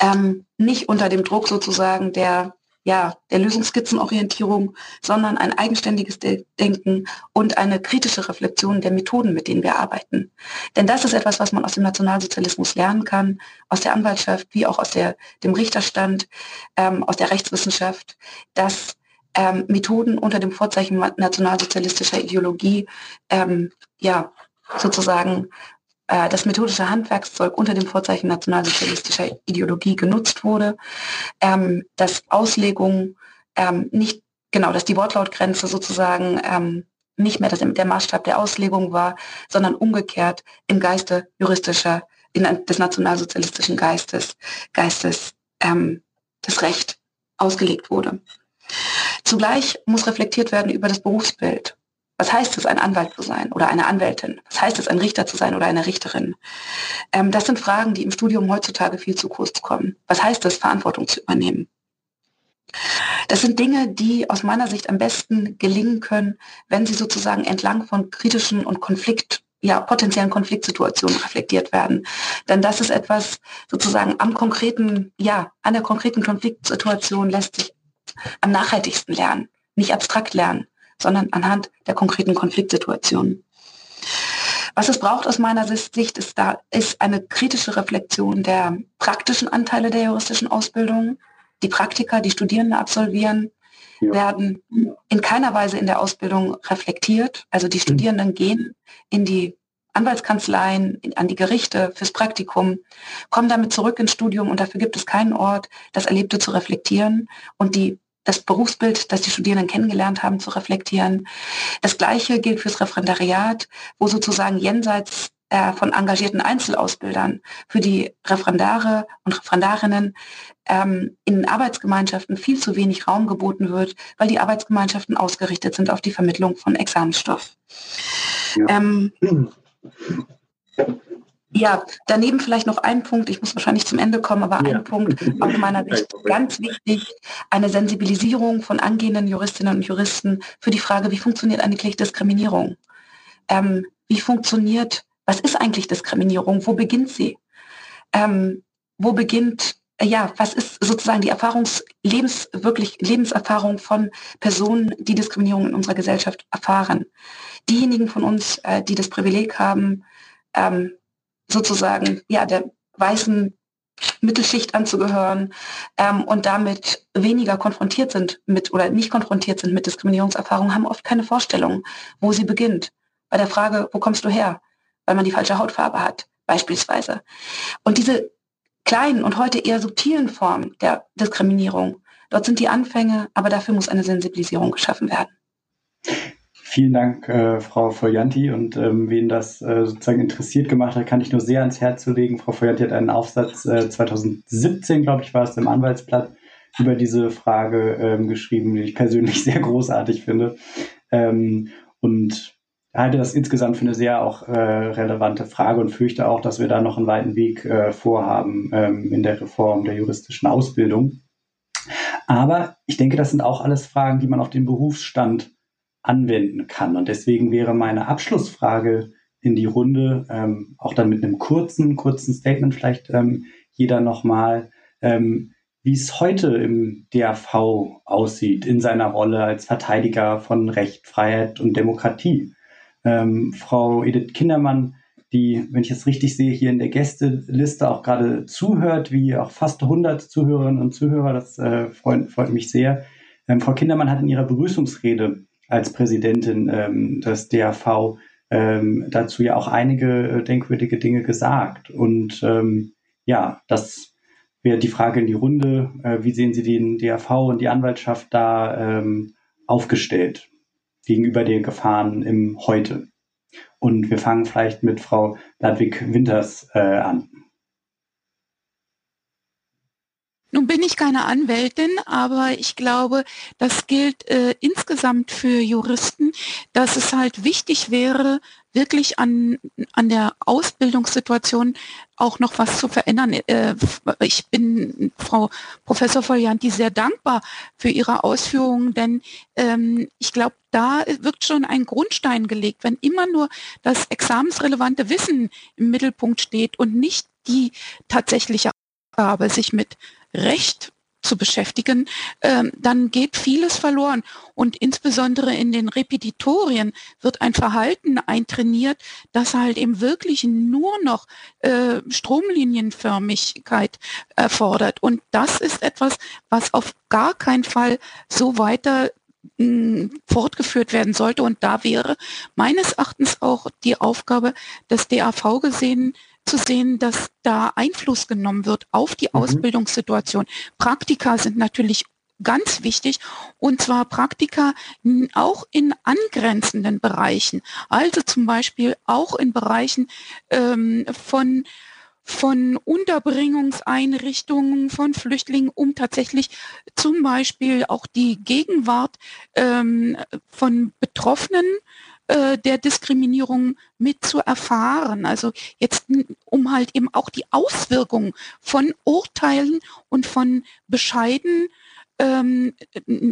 S2: ähm, nicht unter dem Druck sozusagen der ja, der Lösungsskizzenorientierung, sondern ein eigenständiges Denken und eine kritische Reflexion der Methoden, mit denen wir arbeiten. Denn das ist etwas, was man aus dem Nationalsozialismus lernen kann, aus der Anwaltschaft wie auch aus der, dem Richterstand, ähm, aus der Rechtswissenschaft, dass ähm, Methoden unter dem Vorzeichen nationalsozialistischer Ideologie ähm, ja, sozusagen äh, das methodische Handwerkszeug unter dem Vorzeichen nationalsozialistischer Ideologie genutzt wurde, ähm, dass Auslegungen ähm, nicht, genau, dass die Wortlautgrenze sozusagen ähm, nicht mehr das, der Maßstab der Auslegung war, sondern umgekehrt im Geiste juristischer, in, des nationalsozialistischen Geistes, Geistes ähm, das Recht ausgelegt wurde. Zugleich muss reflektiert werden über das Berufsbild. Was heißt es, ein Anwalt zu sein oder eine Anwältin? Was heißt es, ein Richter zu sein oder eine Richterin? Ähm, das sind Fragen, die im Studium heutzutage viel zu kurz kommen. Was heißt es, Verantwortung zu übernehmen? Das sind Dinge, die aus meiner Sicht am besten gelingen können, wenn sie sozusagen entlang von kritischen und Konflikt, ja, potenziellen Konfliktsituationen reflektiert werden. Denn das ist etwas sozusagen am konkreten, ja, an der konkreten Konfliktsituation lässt sich am nachhaltigsten lernen, nicht abstrakt lernen sondern anhand der konkreten Konfliktsituationen. Was es braucht aus meiner Sicht ist da ist eine kritische Reflexion der praktischen Anteile der juristischen Ausbildung. Die Praktiker, die Studierende absolvieren, ja. werden in keiner Weise in der Ausbildung reflektiert. Also die Studierenden gehen in die Anwaltskanzleien, an die Gerichte fürs Praktikum, kommen damit zurück ins Studium und dafür gibt es keinen Ort, das Erlebte zu reflektieren und die das Berufsbild, das die Studierenden kennengelernt haben, zu reflektieren. Das Gleiche gilt fürs Referendariat, wo sozusagen jenseits äh, von engagierten Einzelausbildern für die Referendare und Referendarinnen ähm, in Arbeitsgemeinschaften viel zu wenig Raum geboten wird, weil die Arbeitsgemeinschaften ausgerichtet sind auf die Vermittlung von Examenstoff. Ja. Ähm, ja, daneben vielleicht noch ein Punkt, ich muss wahrscheinlich zum Ende kommen, aber ja. ein Punkt aus meiner Sicht ganz wichtig, eine Sensibilisierung von angehenden Juristinnen und Juristen für die Frage, wie funktioniert eigentlich Diskriminierung? Ähm, wie funktioniert, was ist eigentlich Diskriminierung? Wo beginnt sie? Ähm, wo beginnt, äh, ja, was ist sozusagen die Erfahrungs-, Lebens-, wirklich Lebenserfahrung von Personen, die Diskriminierung in unserer Gesellschaft erfahren? Diejenigen von uns, äh, die das Privileg haben, ähm, sozusagen ja der weißen Mittelschicht anzugehören ähm, und damit weniger konfrontiert sind mit oder nicht konfrontiert sind mit Diskriminierungserfahrungen, haben oft keine Vorstellung, wo sie beginnt. Bei der Frage, wo kommst du her? Weil man die falsche Hautfarbe hat, beispielsweise. Und diese kleinen und heute eher subtilen Formen der Diskriminierung, dort sind die Anfänge, aber dafür muss eine Sensibilisierung geschaffen werden.
S1: Vielen Dank, äh, Frau Foyanti. Und ähm, wen das äh, sozusagen interessiert gemacht hat, kann ich nur sehr ans Herz legen. Frau Foyanti hat einen Aufsatz äh, 2017, glaube ich, war es im Anwaltsblatt über diese Frage ähm, geschrieben, die ich persönlich sehr großartig finde. Ähm, und halte das insgesamt für eine sehr auch äh, relevante Frage und fürchte auch, dass wir da noch einen weiten Weg äh, vorhaben ähm, in der Reform der juristischen Ausbildung. Aber ich denke, das sind auch alles Fragen, die man auf den Berufsstand anwenden kann. Und deswegen wäre meine Abschlussfrage in die Runde, ähm, auch dann mit einem kurzen, kurzen Statement vielleicht ähm, jeder nochmal, ähm, wie es heute im DAV aussieht in seiner Rolle als Verteidiger von Recht, Freiheit und Demokratie. Ähm, Frau Edith Kindermann, die, wenn ich es richtig sehe, hier in der Gästeliste auch gerade zuhört, wie auch fast 100 Zuhörerinnen und Zuhörer, das äh, freut, freut mich sehr. Ähm, Frau Kindermann hat in ihrer Begrüßungsrede als Präsidentin ähm, des DAV ähm, dazu ja auch einige äh, denkwürdige Dinge gesagt. Und ähm, ja, das wäre die Frage in die Runde. Äh, wie sehen Sie den DAV und die Anwaltschaft da ähm, aufgestellt gegenüber den Gefahren im Heute? Und wir fangen vielleicht mit Frau Ludwig-Winters äh, an.
S6: Nun bin ich keine Anwältin, aber ich glaube, das gilt äh, insgesamt für Juristen, dass es halt wichtig wäre, wirklich an, an der Ausbildungssituation auch noch was zu verändern. Äh, ich bin Frau Professor Folianti sehr dankbar für Ihre Ausführungen, denn ähm, ich glaube, da wird schon ein Grundstein gelegt, wenn immer nur das examensrelevante Wissen im Mittelpunkt steht und nicht die tatsächliche Aufgabe, sich mit Recht zu beschäftigen, ähm, dann geht vieles verloren. Und insbesondere in den Repetitorien wird ein Verhalten eintrainiert, das halt eben wirklich nur noch äh, Stromlinienförmigkeit erfordert. Und das ist etwas, was auf gar keinen Fall so weiter fortgeführt werden sollte. Und da wäre meines Erachtens auch die Aufgabe des DAV gesehen, zu sehen, dass da Einfluss genommen wird auf die mhm. Ausbildungssituation. Praktika sind natürlich ganz wichtig und zwar Praktika auch in angrenzenden Bereichen, also zum Beispiel auch in Bereichen ähm, von von Unterbringungseinrichtungen von Flüchtlingen, um tatsächlich zum Beispiel auch die Gegenwart ähm, von Betroffenen äh, der Diskriminierung mit zu erfahren. Also jetzt, um halt eben auch die Auswirkungen von Urteilen und von Bescheiden ähm,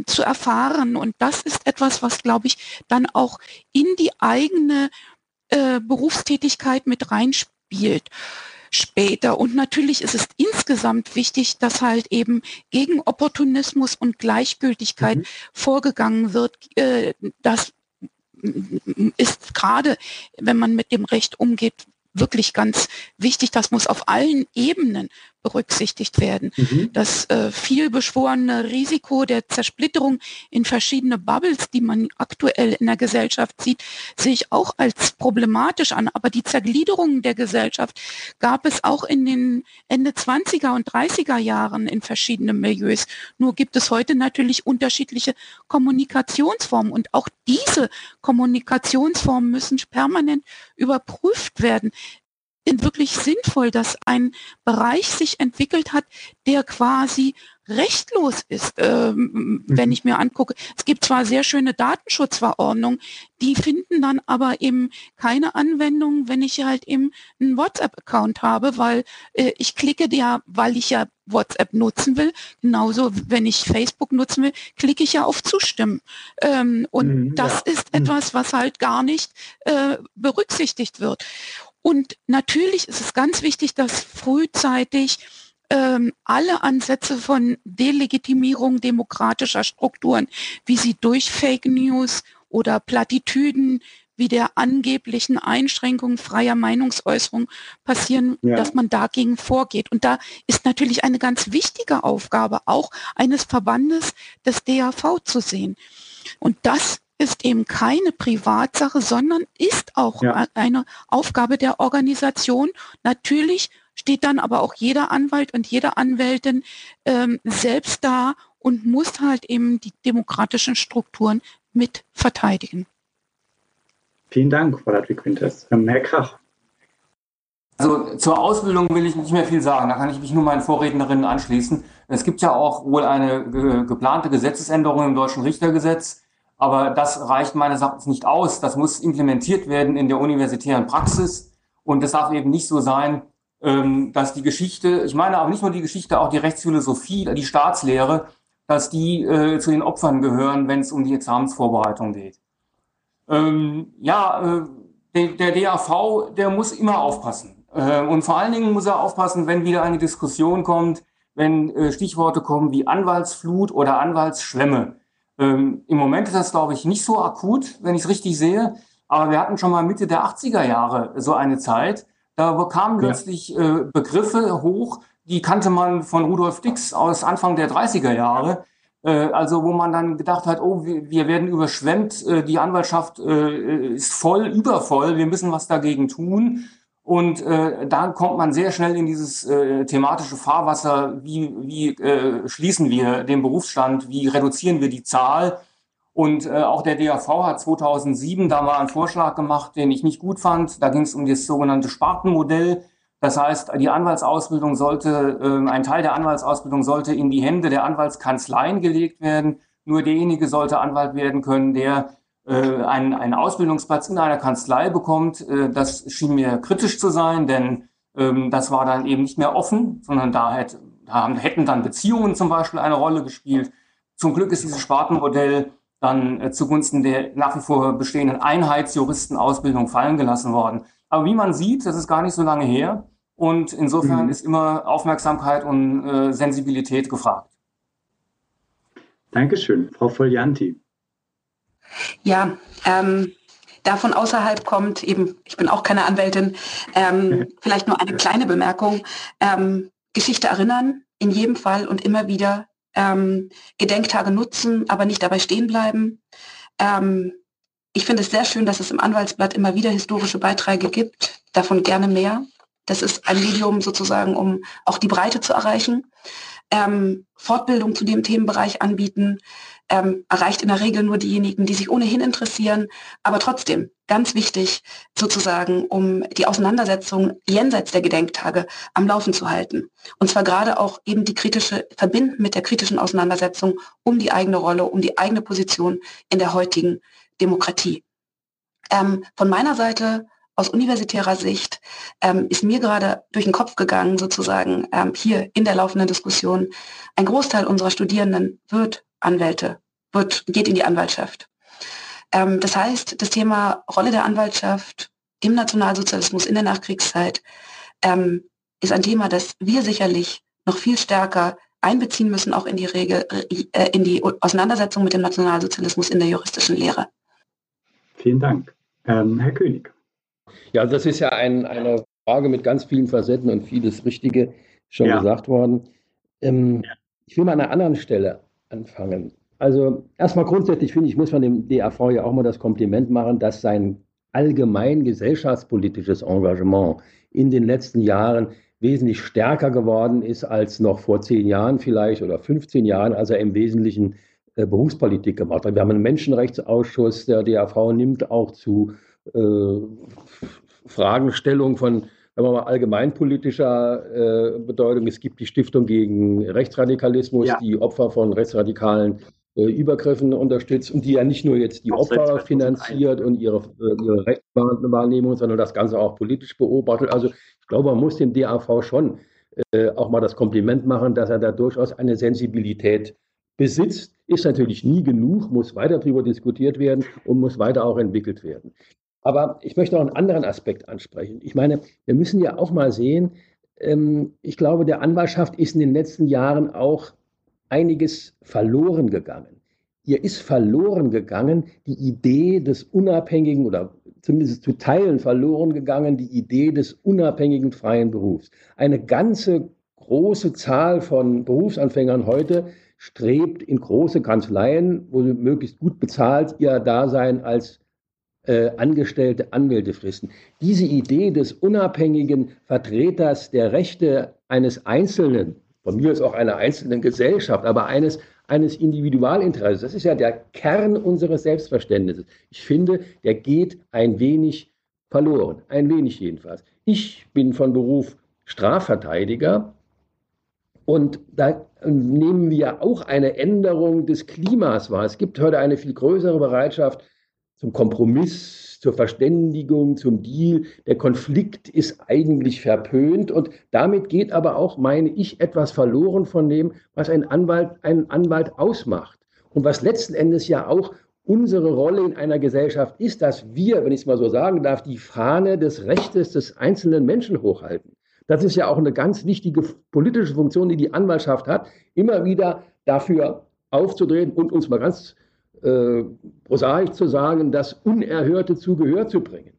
S6: zu erfahren. Und das ist etwas, was, glaube ich, dann auch in die eigene äh, Berufstätigkeit mit reinspielt später. Und natürlich ist es insgesamt wichtig, dass halt eben gegen Opportunismus und Gleichgültigkeit mhm. vorgegangen wird, äh, dass ist gerade, wenn man mit dem Recht umgeht, wirklich ganz wichtig. Das muss auf allen Ebenen berücksichtigt werden. Mhm. Das äh, vielbeschworene Risiko der Zersplitterung in verschiedene Bubbles, die man aktuell in der Gesellschaft sieht, sehe ich auch als problematisch an. Aber die Zergliederung der Gesellschaft gab es auch in den Ende 20er und 30er Jahren in verschiedenen Milieus. Nur gibt es heute natürlich unterschiedliche Kommunikationsformen und auch diese Kommunikationsformen müssen permanent überprüft werden wirklich sinnvoll, dass ein Bereich sich entwickelt hat, der quasi rechtlos ist, ähm, mhm. wenn ich mir angucke. Es gibt zwar sehr schöne Datenschutzverordnungen, die finden dann aber eben keine Anwendung, wenn ich halt eben einen WhatsApp-Account habe, weil äh, ich klicke ja, weil ich ja WhatsApp nutzen will. Genauso, wenn ich Facebook nutzen will, klicke ich ja auf Zustimmen. Ähm, und mhm, das ja. ist mhm. etwas, was halt gar nicht äh, berücksichtigt wird. Und natürlich ist es ganz wichtig, dass frühzeitig ähm, alle Ansätze von Delegitimierung demokratischer Strukturen, wie sie durch Fake News oder Plattitüden wie der angeblichen Einschränkung freier Meinungsäußerung passieren, ja. dass man dagegen vorgeht. Und da ist natürlich eine ganz wichtige Aufgabe auch eines Verbandes des DAV zu sehen. Und das ist eben keine Privatsache, sondern ist auch ja. eine Aufgabe der Organisation. Natürlich steht dann aber auch jeder Anwalt und jede Anwältin ähm, selbst da und muss halt eben die demokratischen Strukturen mit verteidigen.
S1: Vielen Dank, Frau Ludwig-Quintes. Ähm, Herr Krach.
S3: Also zur Ausbildung will ich nicht mehr viel sagen. Da kann ich mich nur meinen Vorrednerinnen anschließen. Es gibt ja auch wohl eine ge geplante Gesetzesänderung im deutschen Richtergesetz, aber das reicht meines Erachtens nicht aus. Das muss implementiert werden in der universitären Praxis. Und es darf eben nicht so sein, ähm, dass die Geschichte, ich meine aber nicht nur die Geschichte, auch die Rechtsphilosophie, die Staatslehre, dass die äh, zu den Opfern gehören, wenn es um die Examensvorbereitung geht. Ähm, ja, äh, der, der DAV, der muss immer aufpassen. Äh, und vor allen Dingen muss er aufpassen, wenn wieder eine Diskussion kommt, wenn äh, Stichworte kommen wie Anwaltsflut oder Anwaltsschwemme. Ähm, Im Moment ist das, glaube ich, nicht so akut, wenn ich es richtig sehe. Aber wir hatten schon mal Mitte der 80er Jahre so eine Zeit. Da kamen ja. plötzlich äh, Begriffe hoch, die kannte man von Rudolf Dix aus Anfang der 30er Jahre. Äh, also wo man dann gedacht hat, oh, wir, wir werden überschwemmt, äh, die Anwaltschaft äh, ist voll, übervoll, wir müssen was dagegen tun. Und äh, da kommt man sehr schnell in dieses äh, thematische Fahrwasser, wie, wie äh, schließen wir den Berufsstand, wie reduzieren wir die Zahl. Und äh, auch der DAV hat 2007 da mal einen Vorschlag gemacht, den ich nicht gut fand. Da ging es um das sogenannte Spartenmodell. Das heißt, die Anwaltsausbildung sollte, äh, ein Teil der Anwaltsausbildung sollte in die Hände der Anwaltskanzleien gelegt werden. Nur derjenige sollte Anwalt werden können, der einen, einen Ausbildungsplatz in einer Kanzlei bekommt. Äh, das schien mir kritisch zu sein, denn ähm, das war dann eben nicht mehr offen, sondern da, hätte, da hätten dann Beziehungen zum Beispiel eine Rolle gespielt. Zum Glück ist dieses Spartenmodell dann äh, zugunsten der nach wie vor bestehenden Einheitsjuristenausbildung fallen gelassen worden. Aber wie man sieht, das ist gar nicht so lange her. Und insofern mhm. ist immer Aufmerksamkeit und äh, Sensibilität gefragt.
S1: Dankeschön, Frau Folianti.
S2: Ja, ähm, da von außerhalb kommt eben, ich bin auch keine Anwältin, ähm, vielleicht nur eine kleine Bemerkung. Ähm, Geschichte erinnern, in jedem Fall und immer wieder ähm, Gedenktage nutzen, aber nicht dabei stehen bleiben. Ähm, ich finde es sehr schön, dass es im Anwaltsblatt immer wieder historische Beiträge gibt, davon gerne mehr. Das ist ein Medium sozusagen, um auch die Breite zu erreichen. Ähm, Fortbildung zu dem Themenbereich anbieten, ähm, erreicht in der Regel nur diejenigen, die sich ohnehin interessieren, aber trotzdem ganz wichtig sozusagen, um die Auseinandersetzung jenseits der Gedenktage am Laufen zu halten. Und zwar gerade auch eben die kritische, verbinden mit der kritischen Auseinandersetzung um die eigene Rolle, um die eigene Position in der heutigen Demokratie. Ähm, von meiner Seite aus universitärer Sicht ähm, ist mir gerade durch den Kopf gegangen, sozusagen ähm, hier in der laufenden Diskussion, ein Großteil unserer Studierenden wird Anwälte, wird, geht in die Anwaltschaft. Ähm, das heißt, das Thema Rolle der Anwaltschaft im Nationalsozialismus in der Nachkriegszeit ähm, ist ein Thema, das wir sicherlich noch viel stärker einbeziehen müssen, auch in die Regel, äh, in die Auseinandersetzung mit dem Nationalsozialismus in der juristischen Lehre.
S1: Vielen Dank. Ähm, Herr König.
S4: Ja, das ist ja ein, eine Frage mit ganz vielen Facetten und vieles Richtige schon ja. gesagt worden. Ähm, ich will mal an einer anderen Stelle anfangen. Also erstmal grundsätzlich finde ich, muss man dem DAV ja auch mal das Kompliment machen, dass sein allgemein gesellschaftspolitisches Engagement in den letzten Jahren wesentlich stärker geworden ist als noch vor zehn Jahren vielleicht oder 15 Jahren, als er im Wesentlichen äh, Berufspolitik gemacht hat. Wir haben einen Menschenrechtsausschuss, der DAV nimmt auch zu äh, Fragestellung von sagen wir mal, allgemeinpolitischer äh, Bedeutung. Es gibt die Stiftung gegen Rechtsradikalismus, ja. die Opfer von rechtsradikalen äh, Übergriffen unterstützt und die ja nicht nur jetzt die Opfer finanziert und ihre, äh, ihre Rechtswahrnehmung, sondern das Ganze auch politisch beobachtet. Also ich glaube, man muss dem DAV schon äh, auch mal das Kompliment machen, dass er da durchaus eine Sensibilität besitzt. Ist natürlich nie genug, muss weiter darüber diskutiert werden und muss weiter auch entwickelt werden. Aber ich möchte noch einen anderen Aspekt ansprechen. Ich meine, wir müssen ja auch mal sehen, ähm, ich glaube, der Anwaltschaft ist in den letzten Jahren auch einiges verloren gegangen. Ihr ist verloren gegangen die Idee des unabhängigen oder zumindest zu Teilen verloren gegangen die Idee des unabhängigen freien Berufs. Eine ganze große Zahl von Berufsanfängern heute strebt in große Kanzleien, wo sie möglichst gut bezahlt ihr Dasein als äh, angestellte Anwälte fristen. Diese Idee des unabhängigen Vertreters der Rechte eines Einzelnen, von mir ist auch einer einzelnen Gesellschaft, aber eines, eines Individualinteresses, das ist ja der Kern unseres Selbstverständnisses. Ich finde, der geht ein wenig verloren, ein wenig jedenfalls. Ich bin von Beruf Strafverteidiger und da nehmen wir auch eine Änderung des Klimas wahr. Es gibt heute eine viel größere Bereitschaft, zum Kompromiss, zur Verständigung, zum Deal. Der Konflikt ist eigentlich verpönt und damit geht aber auch, meine ich, etwas verloren von dem, was ein Anwalt, einen Anwalt ausmacht. Und was letzten Endes ja auch unsere Rolle in einer Gesellschaft ist, dass wir, wenn ich es mal so sagen darf, die Fahne des Rechtes des einzelnen Menschen hochhalten. Das ist ja auch eine ganz wichtige politische Funktion, die die Anwaltschaft hat, immer wieder dafür aufzudrehen und uns mal ganz äh, prosaisch zu sagen, das Unerhörte zu Gehör zu bringen.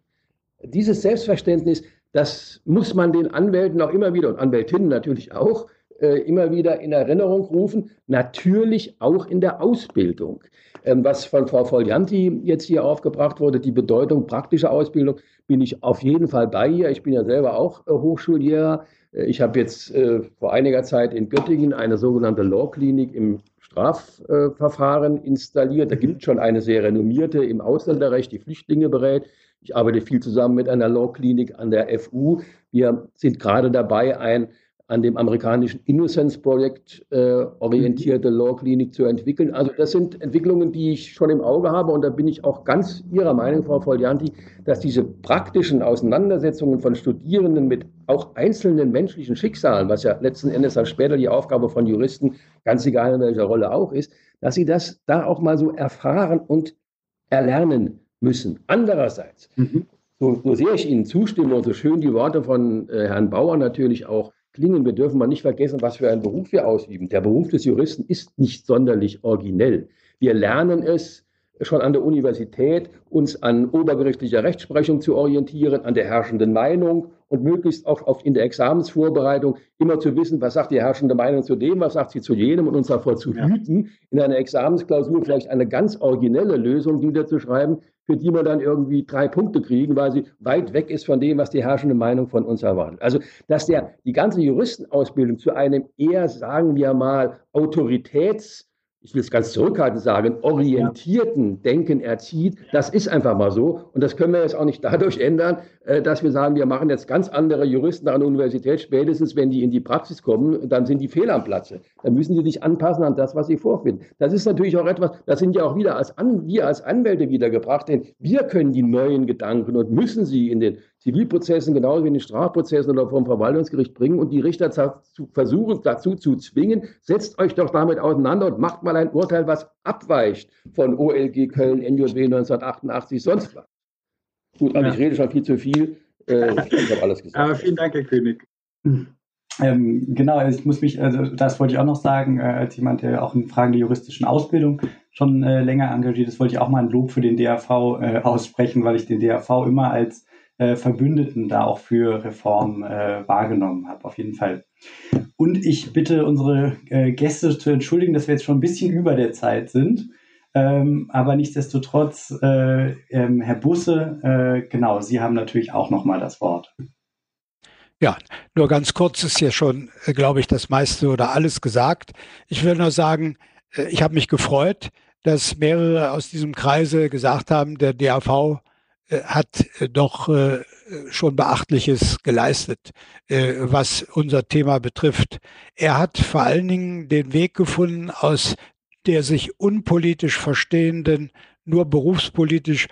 S4: Dieses Selbstverständnis, das muss man den Anwälten auch immer wieder und Anwältinnen natürlich auch äh, immer wieder in Erinnerung rufen, natürlich auch in der Ausbildung. Ähm, was von Frau Folianti jetzt hier aufgebracht wurde, die Bedeutung praktischer Ausbildung, bin ich auf jeden Fall bei ihr. Ich bin ja selber auch äh, Hochschullehrer. Äh, ich habe jetzt äh, vor einiger Zeit in Göttingen eine sogenannte Law Klinik im Strafverfahren installiert. Da mhm. gibt es schon eine sehr renommierte im Ausländerrecht, die Flüchtlinge berät. Ich arbeite viel zusammen mit einer Law-Klinik an der FU. Wir sind gerade dabei, ein, an dem amerikanischen Innocence Project äh, orientierte Law Clinic zu entwickeln. Also das sind Entwicklungen, die ich schon im Auge habe und da bin ich auch ganz Ihrer Meinung, Frau Foglianti, dass diese praktischen Auseinandersetzungen von Studierenden mit auch einzelnen menschlichen Schicksalen, was ja letzten Endes dann später die Aufgabe von Juristen, ganz egal in welcher Rolle auch ist, dass sie das da auch mal so erfahren und erlernen müssen. Andererseits, mhm. so, so sehr ich Ihnen zustimme und so schön die Worte von äh, Herrn Bauer natürlich auch klingen, wir dürfen mal nicht vergessen, was für einen Beruf wir ausüben. Der Beruf des Juristen ist nicht sonderlich originell. Wir lernen es schon an der Universität, uns an obergerichtlicher Rechtsprechung zu orientieren, an der herrschenden Meinung und möglichst auch auf, in der Examensvorbereitung immer zu wissen, was sagt die herrschende Meinung zu dem, was sagt sie zu jenem und uns davor zu hüten, in einer Examensklausur vielleicht eine ganz originelle Lösung niederzuschreiben, für die man dann irgendwie drei Punkte kriegen, weil sie weit weg ist von dem, was die herrschende Meinung von uns erwartet. Also, dass der, die ganze Juristenausbildung zu einem eher, sagen wir mal, Autoritäts- ich will es ganz zurückhaltend sagen, orientierten Denken erzieht. Das ist einfach mal so. Und das können wir jetzt auch nicht dadurch ändern, dass wir sagen, wir machen jetzt ganz andere Juristen an der Universität. Spätestens, wenn die in die Praxis kommen, dann sind die fehl am Platze. Dann müssen sie sich anpassen an das, was sie vorfinden. Das ist natürlich auch etwas, das sind ja auch wieder als an, wir als Anwälte wiedergebracht, denn wir können die neuen Gedanken und müssen sie in den Zivilprozessen genauso wie in den Strafprozessen oder vom Verwaltungsgericht bringen und die Richter zu versuchen, dazu zu zwingen, setzt euch doch damit auseinander und macht mal ein Urteil, was abweicht von OLG Köln, NJW 1988, sonst was. Gut, aber ja. ich rede schon viel zu viel. Äh, ich habe alles gesagt.
S1: Aber vielen Dank, Herr König. Ähm, genau, also ich muss mich, also das wollte ich auch noch sagen, äh, als jemand, der auch in Fragen der juristischen Ausbildung schon äh, länger engagiert ist, wollte ich auch mal ein Lob für den DAV äh, aussprechen, weil ich den DAV immer als äh, Verbündeten da auch für Reform äh, wahrgenommen habe, auf jeden Fall. Und ich bitte unsere äh, Gäste zu entschuldigen, dass wir jetzt schon ein bisschen über der Zeit sind. Ähm, aber nichtsdestotrotz, äh, ähm, Herr Busse, äh, genau, Sie haben natürlich auch nochmal das Wort.
S5: Ja, nur ganz kurz ist ja schon, äh, glaube ich, das meiste oder alles gesagt. Ich will nur sagen, ich habe mich gefreut, dass mehrere aus diesem Kreise gesagt haben, der DAV äh, hat äh, doch äh, schon Beachtliches geleistet, was unser Thema betrifft. Er hat vor allen Dingen den Weg gefunden, aus der sich unpolitisch verstehenden, nur berufspolitisch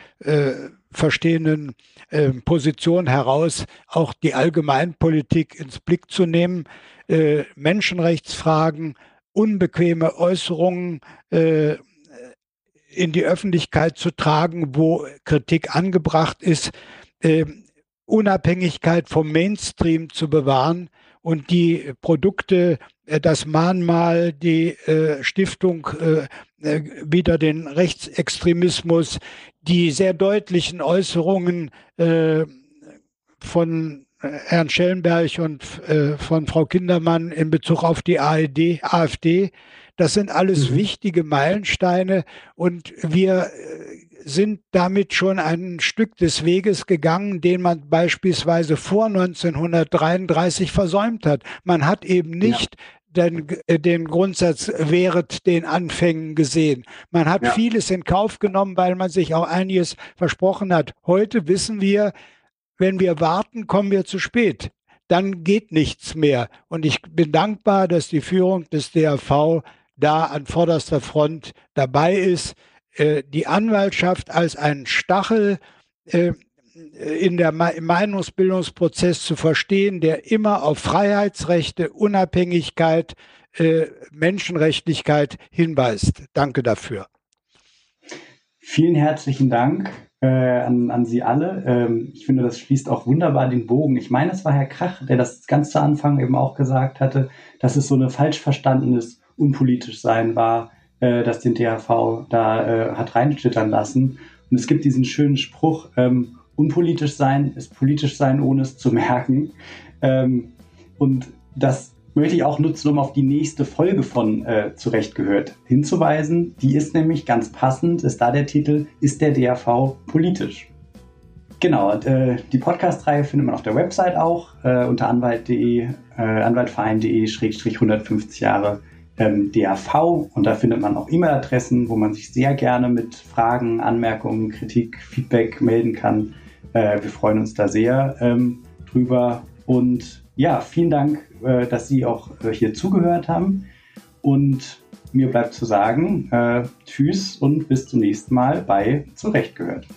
S5: verstehenden Position heraus auch die Allgemeinpolitik ins Blick zu nehmen, Menschenrechtsfragen, unbequeme Äußerungen, in die Öffentlichkeit zu tragen, wo Kritik angebracht ist, äh, Unabhängigkeit vom Mainstream zu bewahren und die Produkte, äh, das Mahnmal, die äh, Stiftung äh, wieder den Rechtsextremismus, die sehr deutlichen Äußerungen von Herrn Schellenberg und von Frau Kindermann in Bezug auf die ARD, AfD, das sind alles mhm. wichtige Meilensteine und wir sind damit schon ein Stück des Weges gegangen, den man beispielsweise vor 1933 versäumt hat. Man hat eben nicht ja. den, äh, den Grundsatz wehret den Anfängen gesehen. Man hat ja. vieles in Kauf genommen, weil man sich auch einiges versprochen hat. Heute wissen wir, wenn wir warten, kommen wir zu spät. Dann geht nichts mehr. Und ich bin dankbar, dass die Führung des DRV da an vorderster Front dabei ist, die Anwaltschaft als einen Stachel äh, in der Meinungsbildungsprozess zu verstehen, der immer auf Freiheitsrechte, Unabhängigkeit, äh, Menschenrechtlichkeit hinweist. Danke dafür.
S1: Vielen herzlichen Dank äh, an, an Sie alle. Ähm, ich finde, das schließt auch wunderbar den Bogen. Ich meine, es war Herr Krach, der das ganz zu Anfang eben auch gesagt hatte, dass es so eine falsch verstandenes unpolitisch sein war, äh, das den THV da äh, hat reinschlittern lassen. Und es gibt diesen schönen Spruch, ähm, unpolitisch sein ist politisch sein, ohne es zu merken. Ähm, und das möchte ich auch nutzen, um auf die nächste Folge von äh, Zurecht gehört hinzuweisen. Die ist nämlich ganz passend, ist da der Titel, ist der DRV politisch? Genau, äh, die Podcast-Reihe findet man auf der Website auch, äh, unter anwalt.de, äh, anwaltverein.de-150 Jahre ähm, DAV und da findet man auch E-Mail-Adressen, wo man sich sehr gerne mit Fragen, Anmerkungen, Kritik, Feedback melden kann. Äh, wir freuen uns da sehr ähm, drüber und ja, vielen Dank, äh, dass Sie auch äh, hier zugehört haben. Und mir bleibt zu sagen, äh, tschüss und bis zum nächsten Mal bei Zurecht gehört.